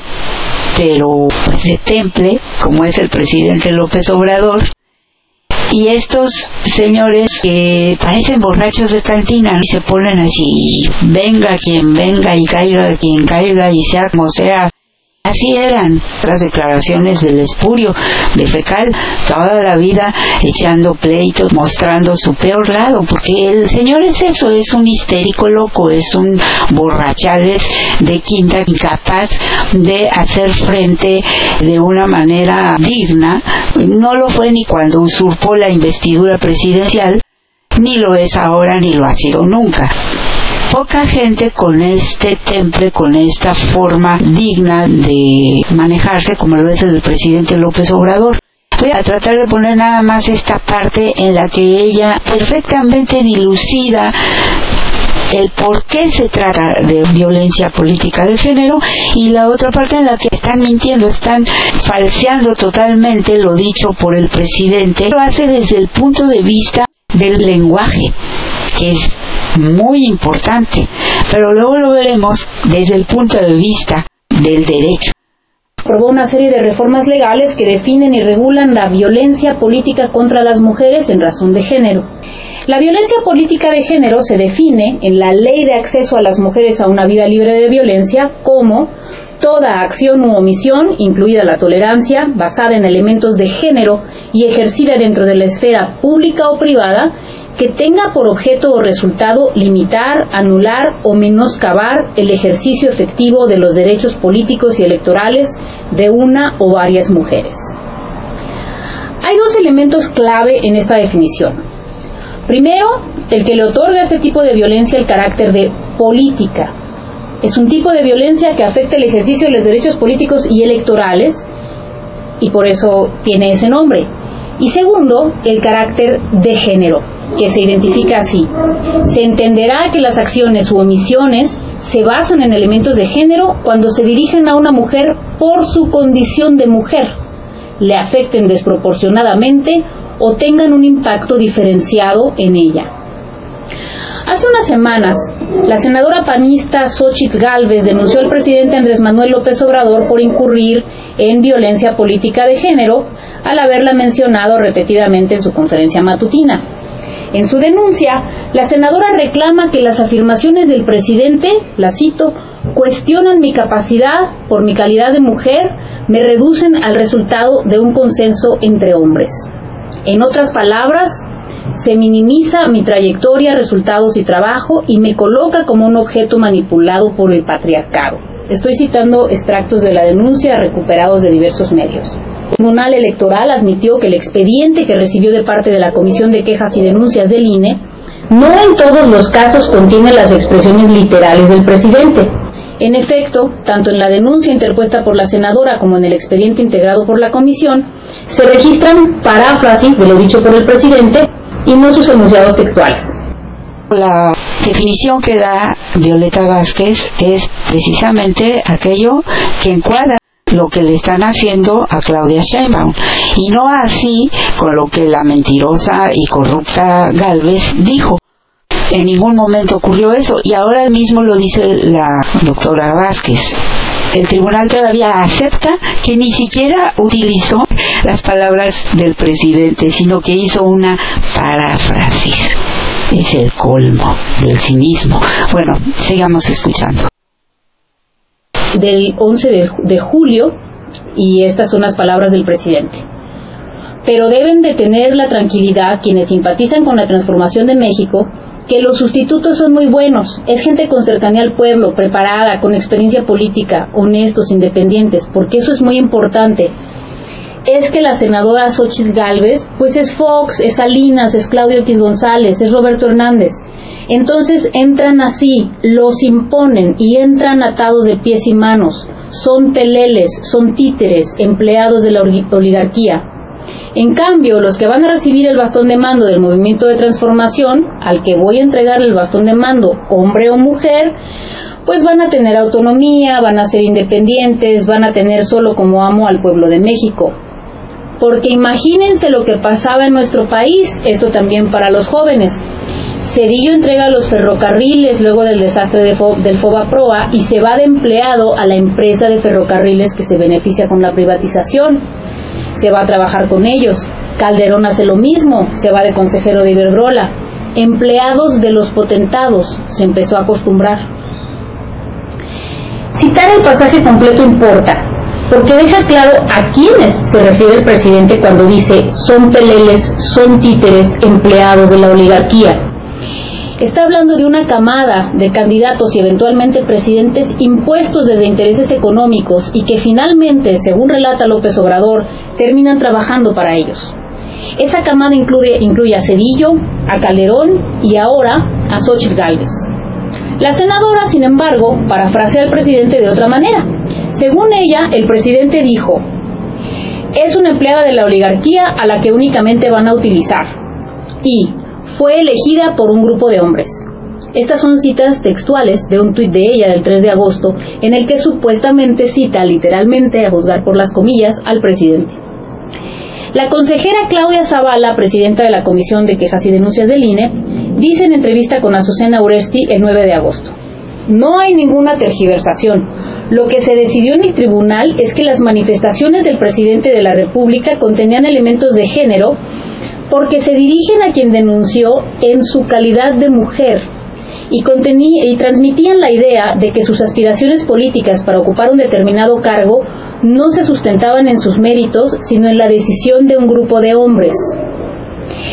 pero pues, de temple, como es el presidente López Obrador, y estos señores que parecen borrachos de cantina y se ponen así, venga quien venga y caiga quien caiga y sea como sea, Así eran las declaraciones del espurio de Fecal, toda la vida echando pleitos, mostrando su peor lado, porque el señor es eso, es un histérico loco, es un borrachales de quinta incapaz de hacer frente de una manera digna. No lo fue ni cuando usurpó la investidura presidencial, ni lo es ahora, ni lo ha sido nunca poca gente con este temple, con esta forma digna de manejarse, como lo es el presidente López Obrador. Voy a tratar de poner nada más esta parte en la que ella, perfectamente dilucida, el por qué se trata de violencia política de género y la otra parte en la que están mintiendo, están falseando totalmente lo dicho por el presidente. Lo hace desde el punto de vista del lenguaje, que es muy importante, pero luego lo veremos desde el punto de vista del derecho. Aprobó una serie de reformas legales que definen y regulan la violencia política contra las mujeres en razón de género. La violencia política de género se define en la Ley de Acceso a las Mujeres a una Vida Libre de Violencia como toda acción u omisión, incluida la tolerancia, basada en elementos de género y ejercida dentro de la esfera pública o privada, que tenga por objeto o resultado limitar, anular o menoscabar el ejercicio efectivo de los derechos políticos y electorales de una o varias mujeres. Hay dos elementos clave en esta definición. Primero, el que le otorga a este tipo de violencia el carácter de política. Es un tipo de violencia que afecta el ejercicio de los derechos políticos y electorales y por eso tiene ese nombre. Y segundo, el carácter de género, que se identifica así. Se entenderá que las acciones u omisiones se basan en elementos de género cuando se dirigen a una mujer por su condición de mujer, le afecten desproporcionadamente o tengan un impacto diferenciado en ella. Hace unas semanas, la senadora panista Xochitl Galvez denunció al presidente Andrés Manuel López Obrador por incurrir en violencia política de género al haberla mencionado repetidamente en su conferencia matutina. En su denuncia, la senadora reclama que las afirmaciones del presidente, la cito, cuestionan mi capacidad por mi calidad de mujer, me reducen al resultado de un consenso entre hombres. En otras palabras, se minimiza mi trayectoria, resultados y trabajo y me coloca como un objeto manipulado por el patriarcado. Estoy citando extractos de la denuncia recuperados de diversos medios. Tribunal Electoral admitió que el expediente que recibió de parte de la Comisión de Quejas y Denuncias del INE no en todos los casos contiene las expresiones literales del presidente. En efecto, tanto en la denuncia interpuesta por la senadora como en el expediente integrado por la comisión, se registran paráfrasis de lo dicho por el presidente y no sus enunciados textuales. La definición que da Violeta Vázquez es precisamente aquello que encuadra lo que le están haciendo a Claudia Sheinbaum y no así con lo que la mentirosa y corrupta Galvez dijo. En ningún momento ocurrió eso y ahora mismo lo dice la doctora Vázquez. El tribunal todavía acepta que ni siquiera utilizó las palabras del presidente, sino que hizo una paráfrasis. Es el colmo del cinismo. Bueno, sigamos escuchando. Del 11 de, de julio, y estas son las palabras del presidente. Pero deben de tener la tranquilidad quienes simpatizan con la transformación de México que los sustitutos son muy buenos. Es gente con cercanía al pueblo, preparada, con experiencia política, honestos, independientes, porque eso es muy importante. Es que la senadora Xochitl Galvez, pues es Fox, es Salinas, es Claudio X González, es Roberto Hernández. Entonces entran así, los imponen y entran atados de pies y manos. Son peleles, son títeres, empleados de la oligarquía. En cambio, los que van a recibir el bastón de mando del movimiento de transformación, al que voy a entregar el bastón de mando, hombre o mujer, pues van a tener autonomía, van a ser independientes, van a tener solo como amo al pueblo de México. Porque imagínense lo que pasaba en nuestro país, esto también para los jóvenes. Cedillo entrega los ferrocarriles luego del desastre de del FOBA Proa y se va de empleado a la empresa de ferrocarriles que se beneficia con la privatización se va a trabajar con ellos. Calderón hace lo mismo, se va de consejero de Iberdrola. Empleados de los potentados se empezó a acostumbrar. Citar el pasaje completo importa, porque deja claro a quiénes se refiere el presidente cuando dice son peleles, son títeres, empleados de la oligarquía. Está hablando de una camada de candidatos y eventualmente presidentes impuestos desde intereses económicos y que finalmente, según relata López Obrador, terminan trabajando para ellos. Esa camada incluye, incluye a Cedillo, a Calderón y ahora a Xochitl Gálvez. La senadora, sin embargo, parafrasea al presidente de otra manera. Según ella, el presidente dijo, es una empleada de la oligarquía a la que únicamente van a utilizar. Y fue elegida por un grupo de hombres. Estas son citas textuales de un tuit de ella del 3 de agosto, en el que supuestamente cita literalmente, a juzgar por las comillas, al presidente. La consejera Claudia Zavala, presidenta de la Comisión de Quejas y Denuncias del INE, dice en entrevista con Azucena Uresti el 9 de agosto. No hay ninguna tergiversación. Lo que se decidió en el tribunal es que las manifestaciones del presidente de la República contenían elementos de género porque se dirigen a quien denunció en su calidad de mujer y, y transmitían la idea de que sus aspiraciones políticas para ocupar un determinado cargo no se sustentaban en sus méritos, sino en la decisión de un grupo de hombres.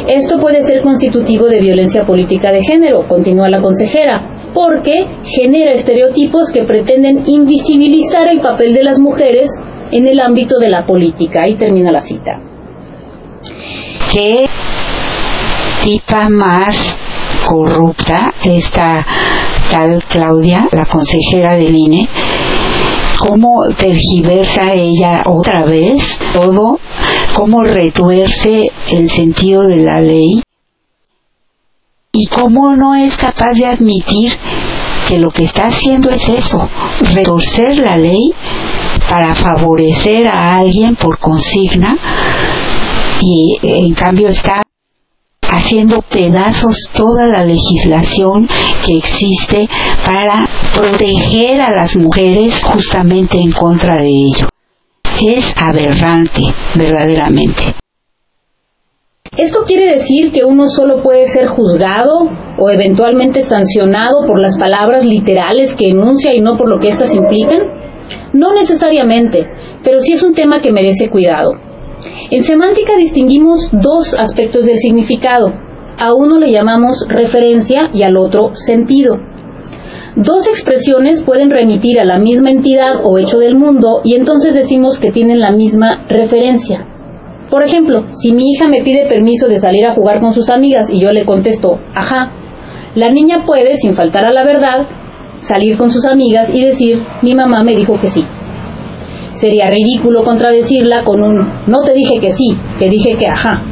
Esto puede ser constitutivo de violencia política de género, continúa la consejera, porque genera estereotipos que pretenden invisibilizar el papel de las mujeres en el ámbito de la política. Ahí termina la cita. ¿Qué tipa más corrupta esta tal Claudia, la consejera del INE? ¿Cómo tergiversa ella otra vez todo? ¿Cómo retuerce el sentido de la ley? ¿Y cómo no es capaz de admitir que lo que está haciendo es eso, retorcer la ley para favorecer a alguien por consigna y en cambio está haciendo pedazos toda la legislación que existe para proteger a las mujeres justamente en contra de ello. Es aberrante, verdaderamente. ¿Esto quiere decir que uno solo puede ser juzgado o eventualmente sancionado por las palabras literales que enuncia y no por lo que éstas implican? No necesariamente, pero sí es un tema que merece cuidado. En semántica distinguimos dos aspectos del significado. A uno le llamamos referencia y al otro sentido. Dos expresiones pueden remitir a la misma entidad o hecho del mundo y entonces decimos que tienen la misma referencia. Por ejemplo, si mi hija me pide permiso de salir a jugar con sus amigas y yo le contesto, ajá, la niña puede, sin faltar a la verdad, salir con sus amigas y decir, mi mamá me dijo que sí. Sería ridículo contradecirla con un, no te dije que sí, te dije que ajá.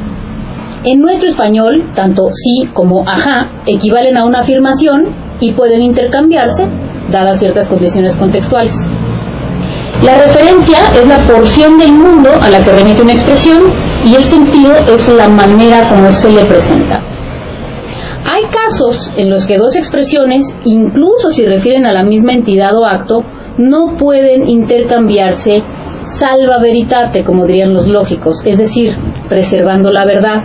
En nuestro español, tanto sí como ajá equivalen a una afirmación y pueden intercambiarse, dadas ciertas condiciones contextuales. La referencia es la porción del mundo a la que remite una expresión y el sentido es la manera como se le presenta. Hay casos en los que dos expresiones, incluso si refieren a la misma entidad o acto, no pueden intercambiarse salva veritate, como dirían los lógicos, es decir, preservando la verdad.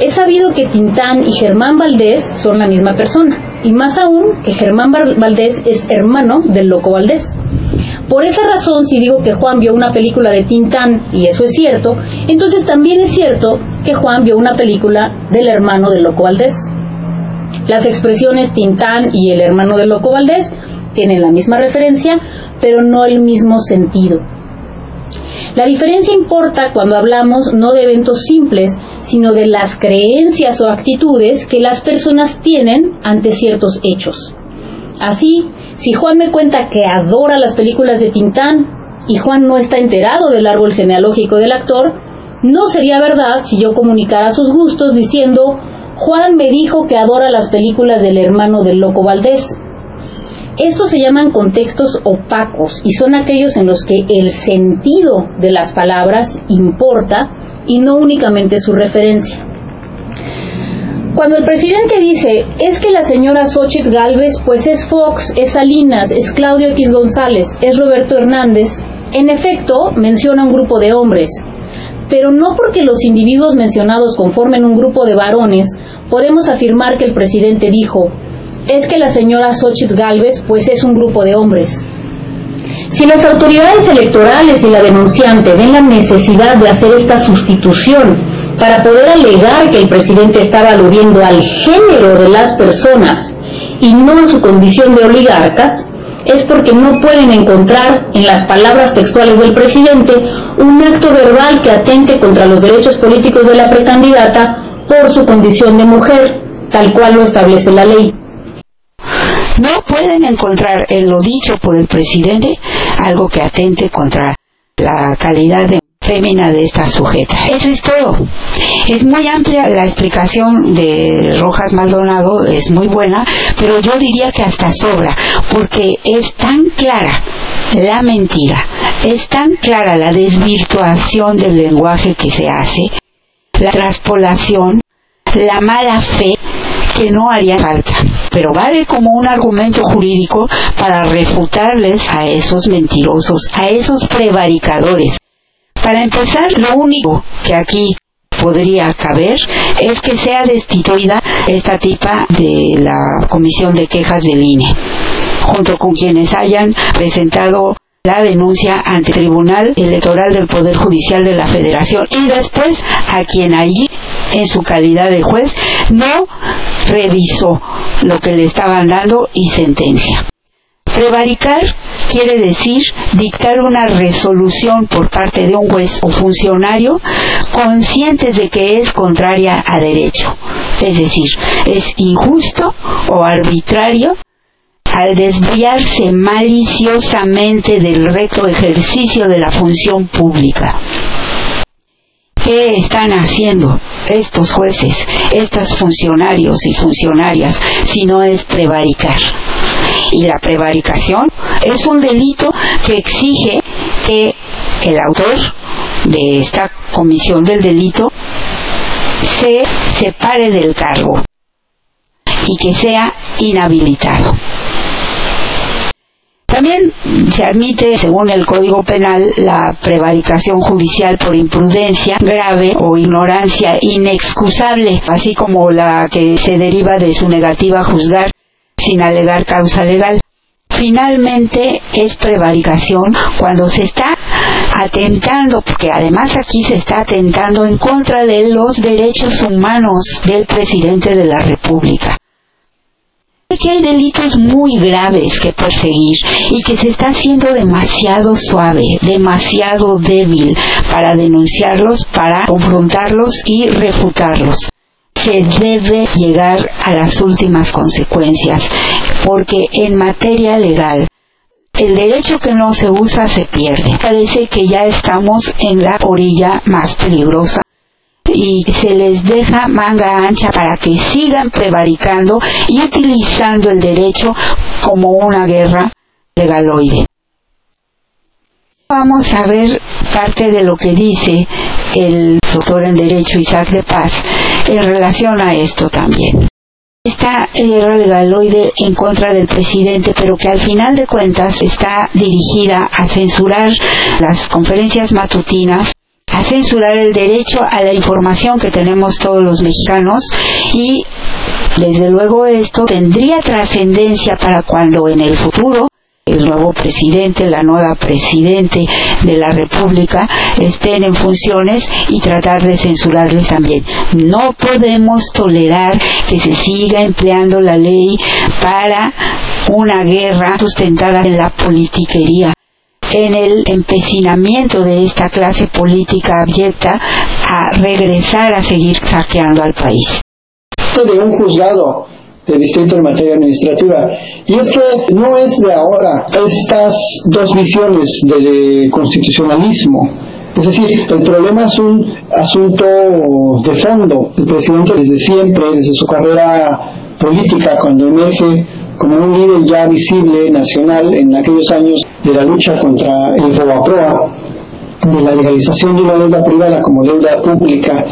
Es sabido que Tintán y Germán Valdés son la misma persona, y más aún que Germán Valdés es hermano del loco Valdés. Por esa razón, si digo que Juan vio una película de Tintán y eso es cierto, entonces también es cierto que Juan vio una película del hermano del Loco Valdés. Las expresiones Tintán y el hermano del Loco Valdés tienen la misma referencia, pero no el mismo sentido. La diferencia importa cuando hablamos no de eventos simples, sino de las creencias o actitudes que las personas tienen ante ciertos hechos. Así, si Juan me cuenta que adora las películas de Tintán y Juan no está enterado del árbol genealógico del actor, no sería verdad si yo comunicara sus gustos diciendo Juan me dijo que adora las películas del hermano del loco Valdés. Estos se llaman contextos opacos y son aquellos en los que el sentido de las palabras importa y no únicamente su referencia. Cuando el presidente dice, es que la señora Xochitl Galvez, pues es Fox, es Salinas, es Claudio X González, es Roberto Hernández, en efecto menciona un grupo de hombres, pero no porque los individuos mencionados conformen un grupo de varones, podemos afirmar que el presidente dijo, es que la señora Xochitl Galvez, pues es un grupo de hombres. Si las autoridades electorales y la denunciante ven la necesidad de hacer esta sustitución para poder alegar que el presidente estaba aludiendo al género de las personas y no a su condición de oligarcas, es porque no pueden encontrar en las palabras textuales del presidente un acto verbal que atente contra los derechos políticos de la precandidata por su condición de mujer, tal cual lo establece la ley. No pueden encontrar en lo dicho por el presidente algo que atente contra la calidad de fémina de esta sujeta. Eso es todo. Es muy amplia la explicación de Rojas Maldonado, es muy buena, pero yo diría que hasta sobra, porque es tan clara la mentira, es tan clara la desvirtuación del lenguaje que se hace, la traspolación, la mala fe, que no haría falta, pero vale como un argumento jurídico para refutarles a esos mentirosos, a esos prevaricadores, para empezar, lo único que aquí podría caber es que sea destituida esta tipa de la Comisión de Quejas del INE, junto con quienes hayan presentado la denuncia ante el Tribunal Electoral del Poder Judicial de la Federación y después a quien allí en su calidad de juez, no revisó lo que le estaban dando y sentencia. Prevaricar quiere decir dictar una resolución por parte de un juez o funcionario conscientes de que es contraria a derecho. Es decir, es injusto o arbitrario al desviarse maliciosamente del recto ejercicio de la función pública. ¿Qué están haciendo estos jueces, estos funcionarios y funcionarias si no es prevaricar? Y la prevaricación es un delito que exige que el autor de esta comisión del delito se separe del cargo y que sea inhabilitado. También se admite, según el Código Penal, la prevaricación judicial por imprudencia grave o ignorancia inexcusable, así como la que se deriva de su negativa a juzgar sin alegar causa legal. Finalmente es prevaricación cuando se está atentando, porque además aquí se está atentando en contra de los derechos humanos del presidente de la República que hay delitos muy graves que perseguir y que se está haciendo demasiado suave, demasiado débil para denunciarlos, para confrontarlos y refutarlos. Se debe llegar a las últimas consecuencias, porque en materia legal el derecho que no se usa se pierde. Parece que ya estamos en la orilla más peligrosa y se les deja manga ancha para que sigan prevaricando y utilizando el derecho como una guerra legaloide. Vamos a ver parte de lo que dice el doctor en Derecho Isaac de Paz en relación a esto también. Esta guerra legaloide en contra del presidente, pero que al final de cuentas está dirigida a censurar las conferencias matutinas a censurar el derecho a la información que tenemos todos los mexicanos y desde luego esto tendría trascendencia para cuando en el futuro el nuevo presidente, la nueva presidente de la República estén en funciones y tratar de censurarles también. No podemos tolerar que se siga empleando la ley para una guerra sustentada en la politiquería en el empecinamiento de esta clase política abyecta a regresar a seguir saqueando al país. De un juzgado de distrito en materia administrativa. Y es que no es de ahora estas dos visiones del constitucionalismo. Es decir, el problema es un asunto de fondo. El presidente desde siempre, desde su carrera política, cuando emerge como un líder ya visible nacional en aquellos años de la lucha contra el Fobaproa, de la legalización de una deuda privada como deuda pública.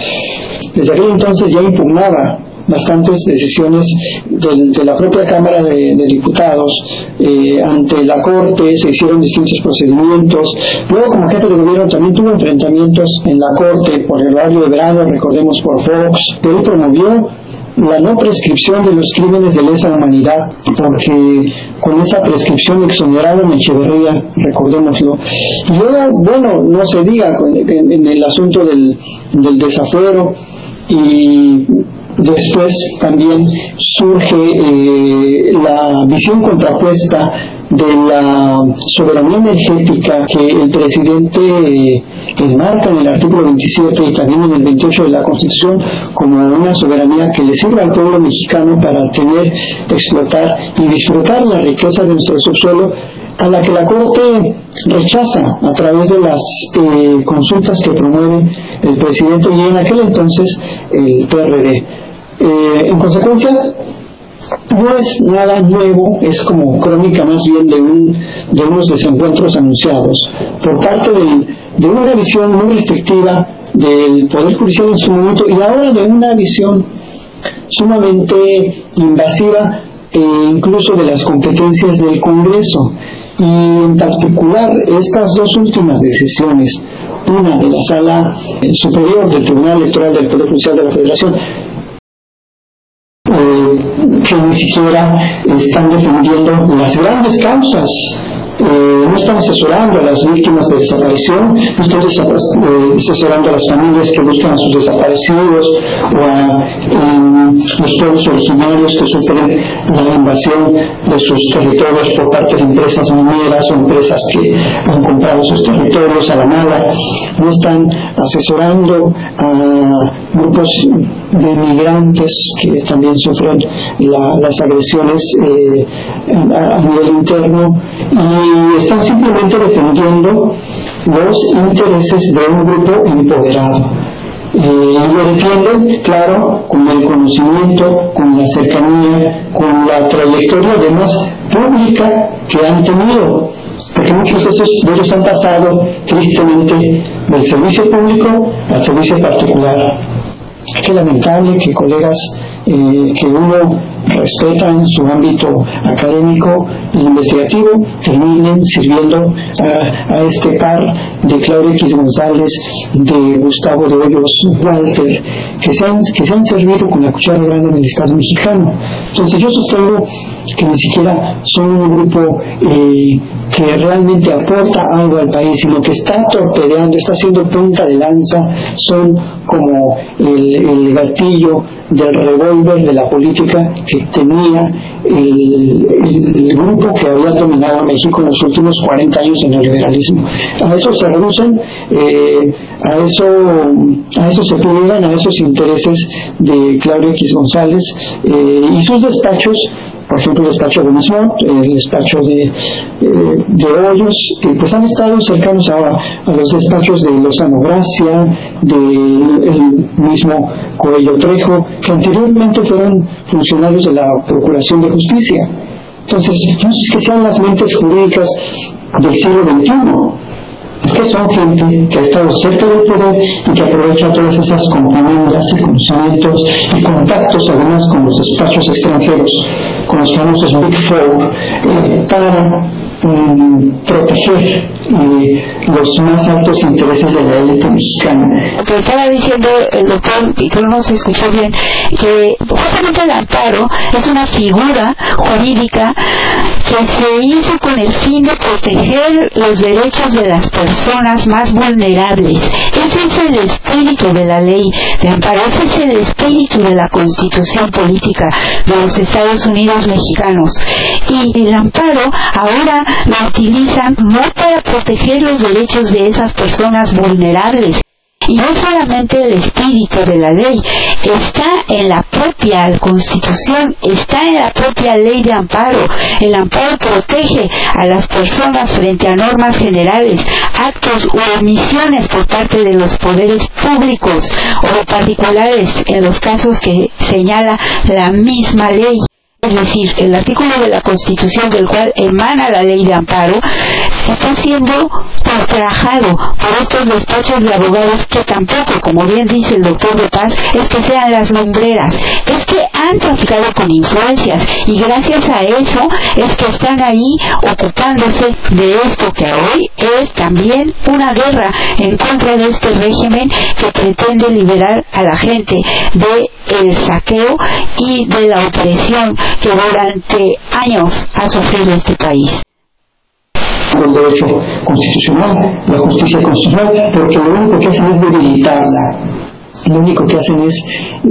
Desde aquel entonces ya impugnaba bastantes decisiones de, la propia Cámara de, Diputados eh, ante la Corte, se hicieron distintos procedimientos. Luego, como jefe de gobierno, también tuvo enfrentamientos en la Corte por el horario de verano, recordemos por Fox, él promovió la no prescripción de los crímenes de lesa humanidad, porque con esa prescripción exoneraron a Echeverría, recordémoslo. Y luego, bueno, no se diga en, el asunto del, del desafuero y después también surge eh, la visión contrapuesta de la soberanía energética que el presidente eh, enmarca en el artículo 27 y también en el 28 de la Constitución como una soberanía que le sirva al pueblo mexicano para tener, explotar y disfrutar la riqueza de nuestro subsuelo a la que la Corte rechaza a través de las eh, consultas que promueve el presidente y en aquel entonces el PRD. Eh, en consecuencia, no es nada nuevo, es como crónica más bien de, un, de unos desencuentros anunciados por parte de una visión muy restrictiva del Poder Judicial en su momento y ahora de una visión sumamente invasiva e incluso de las competencias del Congreso. Y en particular estas dos últimas decisiones, una de la Sala Superior del Tribunal Electoral del Poder Judicial de la Federación que ni siquiera están defendiendo las grandes causas. Eh, no están asesorando a las víctimas de desaparición, no están eh, asesorando a las familias que buscan a sus desaparecidos o a em, los pueblos originarios que sufren la invasión de sus territorios por parte de empresas mineras o empresas que han comprado sus territorios a la mala, no están asesorando a grupos de migrantes que también sufren las agresiones eh, a, nivel interno y están simplemente defendiendo los intereses de un grupo empoderado. Eh, y lo defienden, claro, con el conocimiento, con la cercanía, con la trayectoria además pública que han tenido, porque muchos de, esos, de ellos han pasado tristemente del servicio público al servicio particular. Qué lamentable que colegas eh, que uno respeta en su ámbito académico e investigativo terminen sirviendo a, este par de Claudia X González, de Gustavo de Hoyos Walter, que se, han, que se han servido con la cuchara grande en el Estado mexicano. Entonces yo sostengo que ni siquiera son un grupo eh, que realmente aporta algo al país, sino que está torpedeando, está haciendo punta de lanza, son como el, el gatillo del revólver de la política que tenía el, grupo que había dominado México en los últimos 40 años de neoliberalismo. A eso se reducen, eh, a, eso, a eso se pliegan, a esos intereses de Claudio X González eh, y sus despachos por ejemplo el despacho de Mismont, el despacho de, eh, de Hoyos, pues han estado cercanos a, a los despachos de Lozano Gracia, del mismo Coello Trejo, que anteriormente fueron funcionarios de la Procuración de Justicia. Entonces, no es que sean las mentes jurídicas del siglo XXI, es que son gente que ha estado cerca del poder y que aprovecha todas esas compañías y conocimientos y contactos además con los despachos extranjeros con los famosos Big Four, eh, para mm, proteger eh, los más altos intereses de la élite mexicana. Lo que estaba diciendo el doctor, y tú no se escuchó bien, que justamente el amparo es una figura jurídica que se hizo con el fin de proteger los derechos de las personas más vulnerables. Ese es el espíritu de la ley de amparo, ese es el espíritu de la constitución política de los Estados Unidos mexicanos. Y el amparo ahora lo utilizan no para proteger los derechos de esas personas vulnerables. Y no solamente el espíritu de la ley, está en la propia constitución, está en la propia ley de amparo. El amparo protege a las personas frente a normas generales, actos u omisiones por parte de los poderes públicos o particulares en los casos que señala la misma ley. Es decir, el artículo de la Constitución del cual emana la ley de amparo está siendo ultrajado por estos despachos de abogados que tampoco, como bien dice el doctor de Paz, es que sean las nombreras, es que han traficado con influencias y gracias a eso es que están ahí ocupándose de esto que hoy es también una guerra en contra de este régimen que pretende liberar a la gente de el saqueo y de la opresión que durante años ha sufrido este país. El derecho constitucional, la justicia constitucional, porque lo único que hacen es debilitarla lo único que hacen es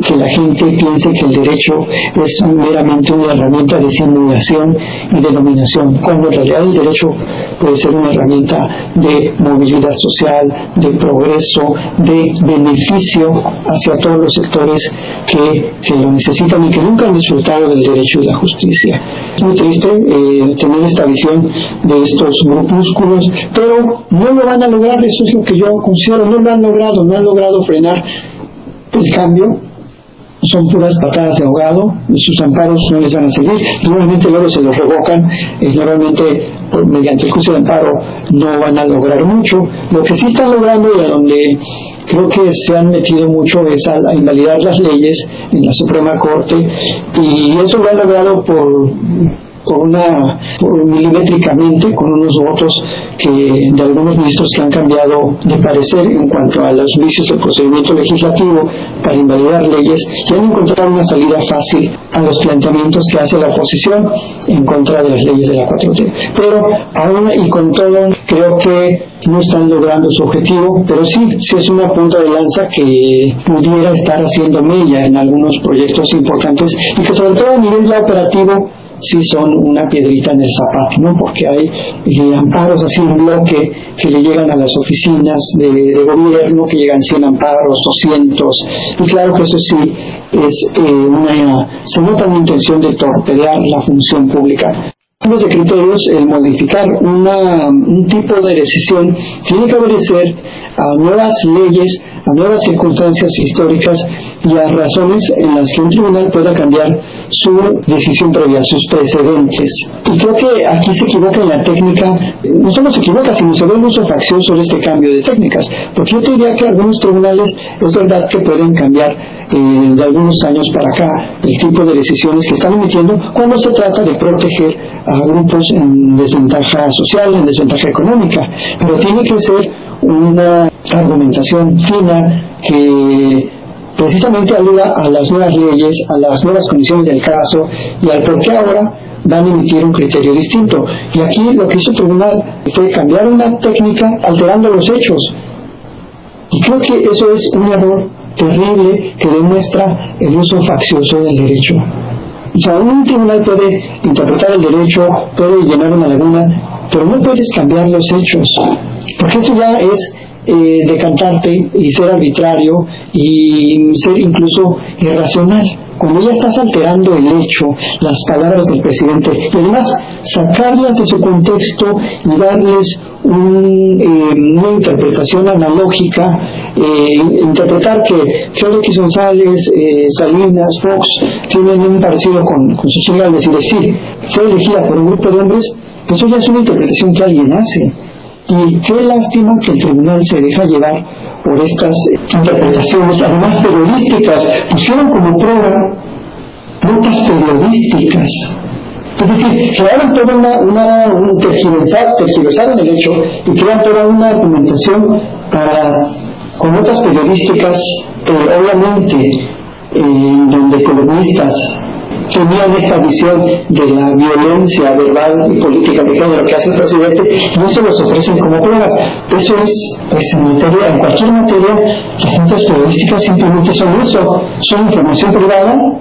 que la gente piense que el derecho es meramente una herramienta de simulación y de dominación, cuando en realidad el derecho puede ser una herramienta de movilidad social, de progreso, de beneficio hacia todos los sectores que, lo necesitan y que nunca han disfrutado del derecho y la justicia. Es muy triste eh, tener esta visión de estos grupúsculos, pero no lo van a lograr, eso es lo que yo considero, no lo han logrado, no han logrado frenar el cambio son puras patadas de ahogado, sus amparos no les van a seguir, nuevamente luego se los revocan, normalmente mediante el juicio de amparo no van a lograr mucho. Lo que sí están logrando y a donde creo que se han metido mucho es a, invalidar las leyes en la Suprema Corte y eso lo han logrado por por una milimétricamente con unos votos que de algunos ministros que han cambiado de parecer en cuanto a los vicios del procedimiento legislativo para invalidar leyes y han encontrado una salida fácil a los planteamientos que hace la oposición en contra de las leyes de la 4T. Pero aún y con todo, creo que no están logrando su objetivo, pero sí, sí es una punta de lanza que pudiera estar haciendo mella en algunos proyectos importantes y que sobre todo a nivel operativo sí son una piedrita en el zapato, ¿no? Porque hay eh, amparos así en bloque que le llegan a las oficinas de, gobierno, que llegan 100 amparos, 200, y claro que eso sí es eh, una, se nota una intención de torpedear la función pública de criterios, el modificar una, un tipo de decisión tiene que obedecer a nuevas leyes, a nuevas circunstancias históricas y a razones en las que un tribunal pueda cambiar su decisión previa, sus precedentes. Y creo que aquí se equivoca en la técnica, no solo se equivoca, sino se ve un uso faccioso de este cambio de técnicas. Porque yo te diría que algunos tribunales es verdad que pueden cambiar eh, de algunos años para acá el tipo de decisiones que están emitiendo cuando se trata de proteger a grupos en desventaja social, en desventaja económica. Pero tiene que ser una argumentación fina que precisamente aluda a las nuevas leyes, a las nuevas condiciones del caso y al por qué ahora van a emitir un criterio distinto. Y aquí lo que hizo el tribunal fue cambiar una técnica alterando los hechos. Y creo que eso es un error terrible que demuestra el uso faccioso del derecho. O sea, un tribunal puede interpretar el derecho, puede llenar una laguna, pero no puedes cambiar los hechos, porque eso ya es eh, decantarte y ser arbitrario y ser incluso irracional. Cuando ya estás alterando el hecho, las palabras del presidente, y además sacarlas de su contexto y darles eh, una interpretación analógica, eh, interpretar que Félix González, eh, Salinas, Fox tienen un parecido con, con sus legales y decir, fue elegida por un grupo de hombres, eso ya es una interpretación que alguien hace y qué lástima que el tribunal se deja llevar por estas interpretaciones, además periodísticas, pusieron como prueba notas periodísticas. Es decir, crearon toda una, una un tergiversaron el hecho y crearon toda una argumentación para, con notas periodísticas, eh, obviamente, eh, donde columnistas tenían esta visión de la violencia verbal y política de género que hace el presidente y eso los ofrecen como pruebas. Eso es, pues en materia, en cualquier materia, las notas periodísticas simplemente son eso, son información privada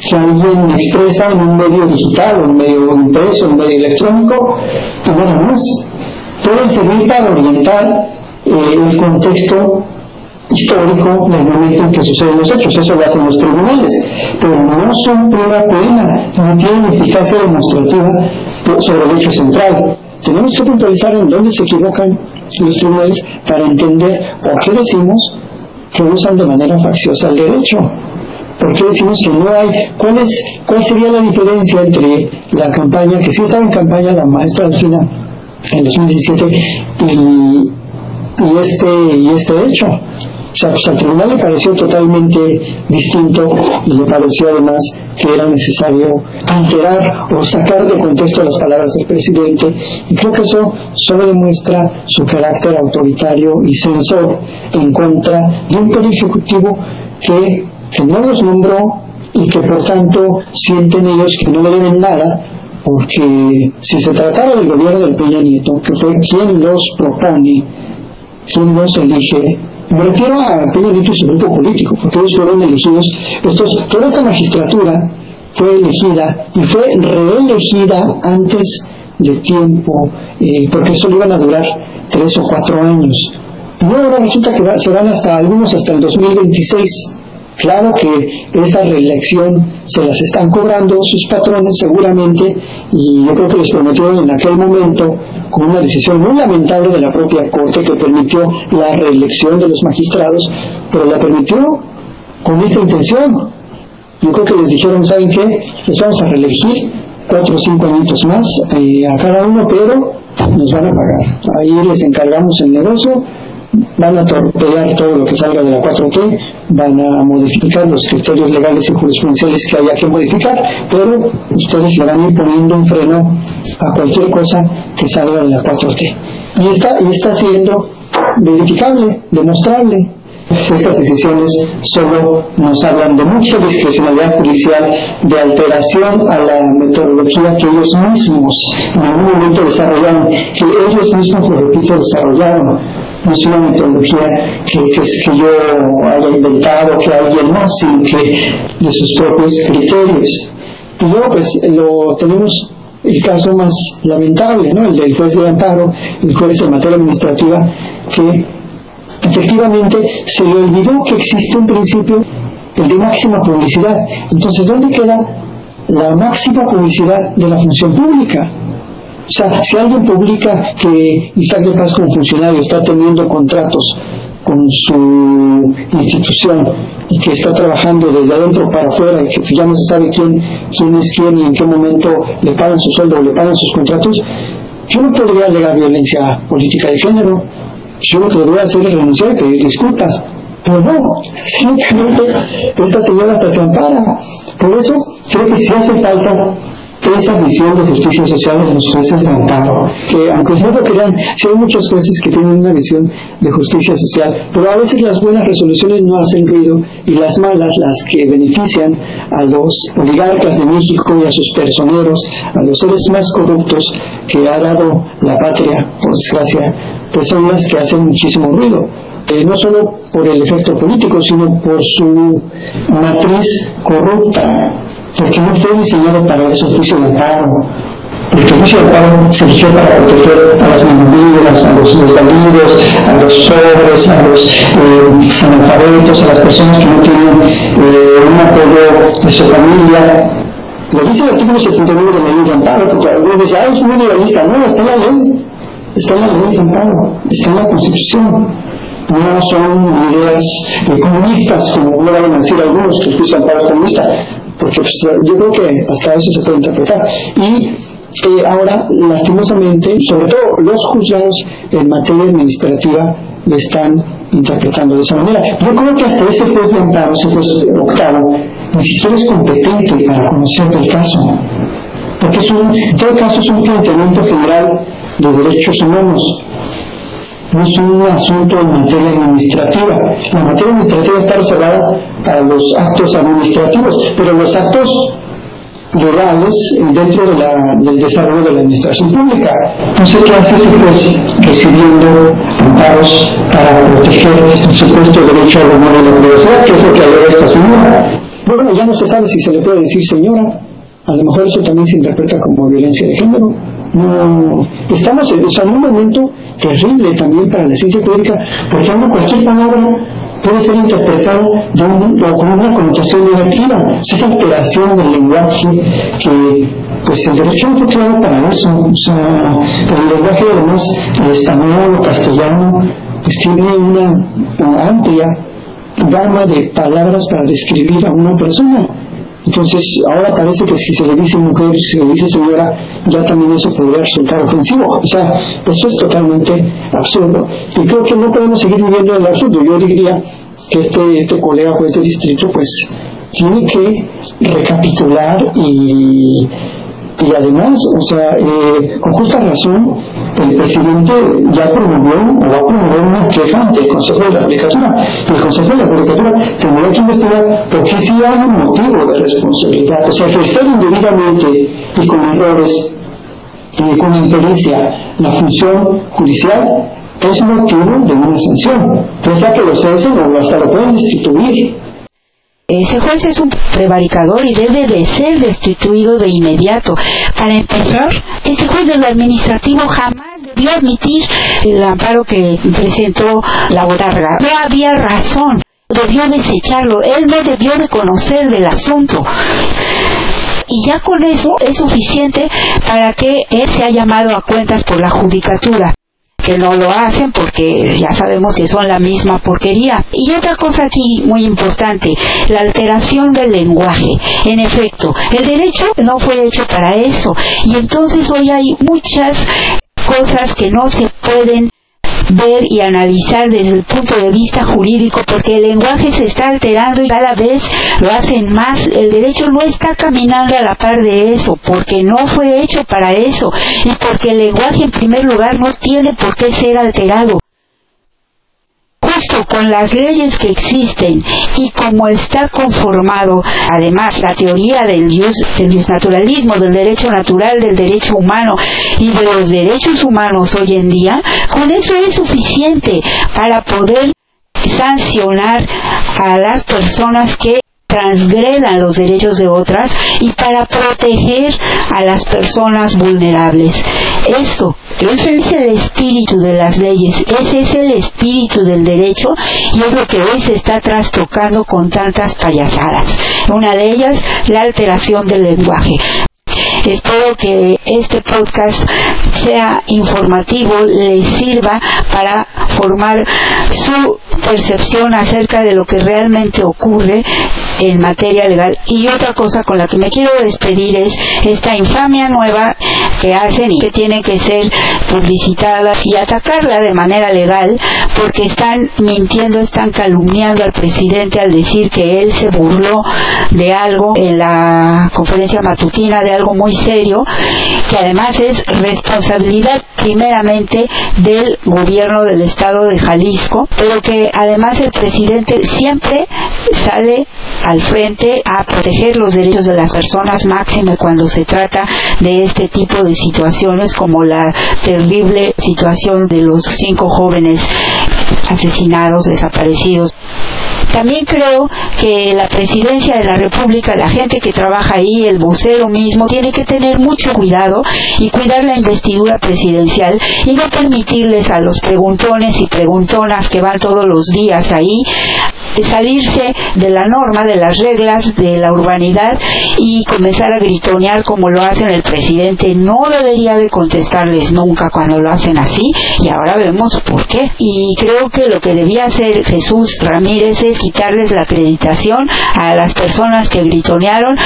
que alguien expresa en un medio digital, en un medio impreso, en un medio electrónico, y nada más. Pueden servir para orientar eh, el contexto histórico del momento en que suceden los hechos, eso lo hacen los tribunales, pero no son prueba plena, no tienen eficacia demostrativa sobre el hecho central. Tenemos que puntualizar en dónde se equivocan los tribunales para entender por qué decimos que usan de manera facciosa el derecho. ¿Por qué decimos que no hay? ¿Cuál, es, ¿Cuál sería la diferencia entre la campaña, que sí estaba en campaña la maestra Alfina en 2017, y, y, este, y este hecho? O sea, al tribunal le pareció totalmente distinto y le pareció además que era necesario alterar o sacar de contexto las palabras del presidente y creo que eso solo demuestra su carácter autoritario y censor en contra de un poder ejecutivo que, que no los nombró y que por tanto sienten ellos que no le deben nada porque si se tratara del gobierno del Peña Nieto, que fue quien los propone, quien los elige, me refiero a Peña Nieto y su grupo político, porque ellos fueron elegidos, estos, toda esta magistratura fue elegida y fue reelegida antes de tiempo, eh, porque solo iban a durar tres o cuatro años. Y ahora resulta que se van hasta algunos hasta el 2026. Claro que esa reelección se las están cobrando sus patrones seguramente y yo creo que les prometieron en aquel momento con una decisión muy lamentable de la propia Corte que permitió la reelección de los magistrados, pero la permitió con esta intención. Yo creo que les dijeron, ¿saben qué? Les vamos a reelegir cuatro o cinco añitos más eh, a cada uno, pero nos van a pagar. Ahí les encargamos el negocio van a torpedear todo lo que salga de la 4T, van a modificar los criterios legales y jurisprudenciales que haya que modificar, pero ustedes le van a ir poniendo un freno a cualquier cosa que salga de la 4T. Y está, y está siendo verificable, demostrable. estas decisiones solo nos hablan de mucha discrecionalidad judicial, de alteración a la metodología que ellos mismos en algún momento desarrollaron, que ellos mismos, lo repito, desarrollaron. No es una metodología que, que, que yo haya inventado, que alguien más, sino que de sus propios criterios. Y luego, pues, lo tenemos el caso más lamentable, ¿no? el del juez de amparo, el juez en materia administrativa, que efectivamente se le olvidó que existe un principio, el de máxima publicidad. Entonces, ¿dónde queda la máxima publicidad de la función pública? O sea, si alguien publica que Isaac de Paz como funcionario está teniendo contratos con su institución y que está trabajando desde adentro para afuera y que ya no se sabe quién, quién es quién y en qué momento le pagan su sueldo o le pagan sus contratos, yo no podría alegar violencia política de género. Yo lo que debería hacer es renunciar y pedir disculpas. Pero no, simplemente esta señora hasta se ampara. Por eso creo que sí hace falta esa visión de justicia social en los jueces de amparo, que aunque no lo crean, sí hay muchos jueces que tienen una visión de justicia social, pero a veces las buenas resoluciones no hacen ruido y las malas, las que benefician a los oligarcas de México y a sus personeros, a los seres más corruptos que ha dado la patria, por desgracia, pues son las que hacen muchísimo ruido. Eh, no solo por el efecto político, sino por su matriz corrupta porque no fue diseñado para eso el juicio de amparo. Porque el juicio de amparo se eligió para proteger a las minorías, a los desvalidos, a los pobres, a los eh, analfabetos, a las personas que no tienen eh, un apoyo de su familia. Lo dice el artículo 79 de la ley de amparo, porque algunos dicen, ah, es muy legalista. No, está en la ley, está en la ley de amparo, está en la Constitución no son ideas eh, comunistas, como no vayan a decir algunos que amparo es comunista porque pues, yo creo que hasta eso se puede interpretar. Y eh, ahora, lastimosamente, sobre todo los juzgados en materia administrativa lo están interpretando de esa manera. Yo creo que hasta ese juez de amparo, ese juez octavo, ni siquiera es competente para conocer del caso, porque es un, en todo caso es un planteamiento general de derechos humanos no es un asunto en materia administrativa. La materia administrativa está reservada para los actos administrativos, pero los actos legales dentro de la, del desarrollo de la administración pública. Entonces, ¿qué hace ese juez recibiendo amparos para proteger el supuesto derecho al honor y la privacidad, que es lo que alega esta señora? Bueno, ya no se sabe si se le puede decir señora, a lo mejor eso también se interpreta como violencia de género. No, estamos en un momento terrible también para la ciencia jurídica, porque ahora cualquier palabra puede ser interpretada de con una connotación negativa. Esa alteración del lenguaje que, pues el derecho no fue creado para eso. O sea, el lenguaje además, el español o castellano, pues tiene una amplia gama de palabras para describir a una persona entonces, ahora parece que si se le dice mujer, si se le dice señora, ya también eso podría resultar ofensivo. O sea, eso es totalmente absurdo. Y creo que no podemos seguir viviendo el absurdo. Yo diría que este, este colega juez de distrito, pues, tiene que recapitular y, y además, o sea, eh, con justa razón, el presidente ya promovió o va a promover una queja ante el Consejo de la Judicatura. El Consejo de la Judicatura tendrá que investigar por qué si hay un motivo de responsabilidad. O sea, ejercer indebidamente y con errores y con impericia la función judicial es motivo de una sanción. Piensa que los cesen o hasta lo pueden destituir. Ese juez es un prevaricador y debe de ser destituido de inmediato. Para empezar, ese juez de lo administrativo jamás debió admitir el amparo que presentó la botarga. No había razón. Debió desecharlo. Él no debió de conocer del asunto y ya con eso es suficiente para que él sea llamado a cuentas por la judicatura que no lo hacen porque ya sabemos que son la misma porquería. Y otra cosa aquí muy importante, la alteración del lenguaje. En efecto, el derecho no fue hecho para eso y entonces hoy hay muchas cosas que no se pueden ver y analizar desde el punto de vista jurídico porque el lenguaje se está alterando y cada vez lo hacen más. El derecho no está caminando a la par de eso porque no fue hecho para eso y porque el lenguaje en primer lugar no tiene por qué ser alterado justo con las leyes que existen y como está conformado, además, la teoría del del naturalismo, del derecho natural, del derecho humano y de los derechos humanos hoy en día, con eso es suficiente para poder sancionar a las personas que transgredan los derechos de otras y para proteger a las personas vulnerables. Esto, ese es el espíritu de las leyes, ese es el espíritu del derecho y es lo que hoy se está trastocando con tantas payasadas. Una de ellas, la alteración del lenguaje. Espero que este podcast sea informativo, les sirva para formar su percepción acerca de lo que realmente ocurre en materia legal. Y otra cosa con la que me quiero despedir es esta infamia nueva que hacen y que tiene que ser publicitada y atacarla de manera legal porque están mintiendo, están calumniando al presidente al decir que él se burló de algo en la conferencia matutina, de algo muy serio, que además es responsabilidad primeramente del gobierno del estado de Jalisco, pero que además el presidente siempre sale al frente a proteger los derechos de las personas máxime cuando se trata de este tipo de situaciones como la terrible situación de los cinco jóvenes asesinados, desaparecidos. También creo que la presidencia de la República, la gente que trabaja ahí, el vocero mismo, tiene que tener mucho cuidado y cuidar la investidura presidencial y no permitirles a los preguntones y preguntonas que van todos los días ahí salirse de la norma, de las reglas de la urbanidad y comenzar a gritonear como lo hacen el presidente. No debería de contestarles nunca cuando lo hacen así y ahora vemos por qué. Y creo que lo que debía hacer Jesús Ramírez es quitarles la acreditación a las personas que gritonearon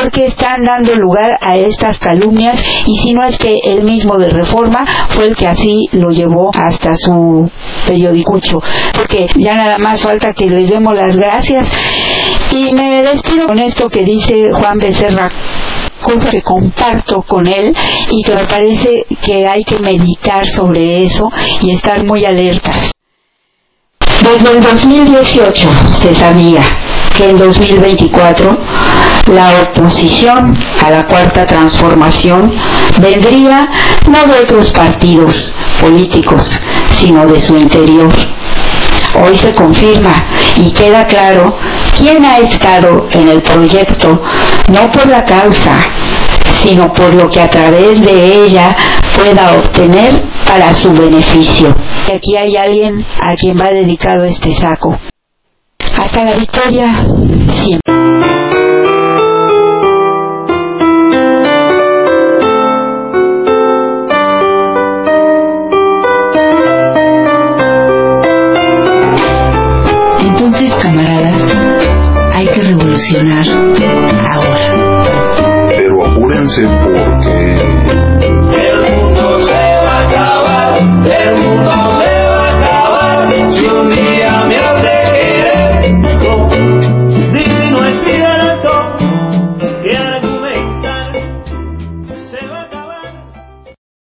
porque están dando lugar a estas calumnias y si no es que el mismo de Reforma fue el que así lo llevó hasta su periodicucho porque ya nada más falta que les demos las gracias y me despido con esto que dice Juan Becerra cosa que comparto con él y que me parece que hay que meditar sobre eso y estar muy alertas. Desde el 2018 se sabía que en 2024 la oposición a la cuarta transformación vendría no de otros partidos políticos, sino de su interior. Hoy se confirma y queda claro quién ha estado en el proyecto, no por la causa, sino por lo que a través de ella pueda obtener para su beneficio. Aquí hay alguien a quien va dedicado este saco. Hasta la victoria, siempre. Entonces, camaradas, hay que revolucionar ahora. Pero apúrense porque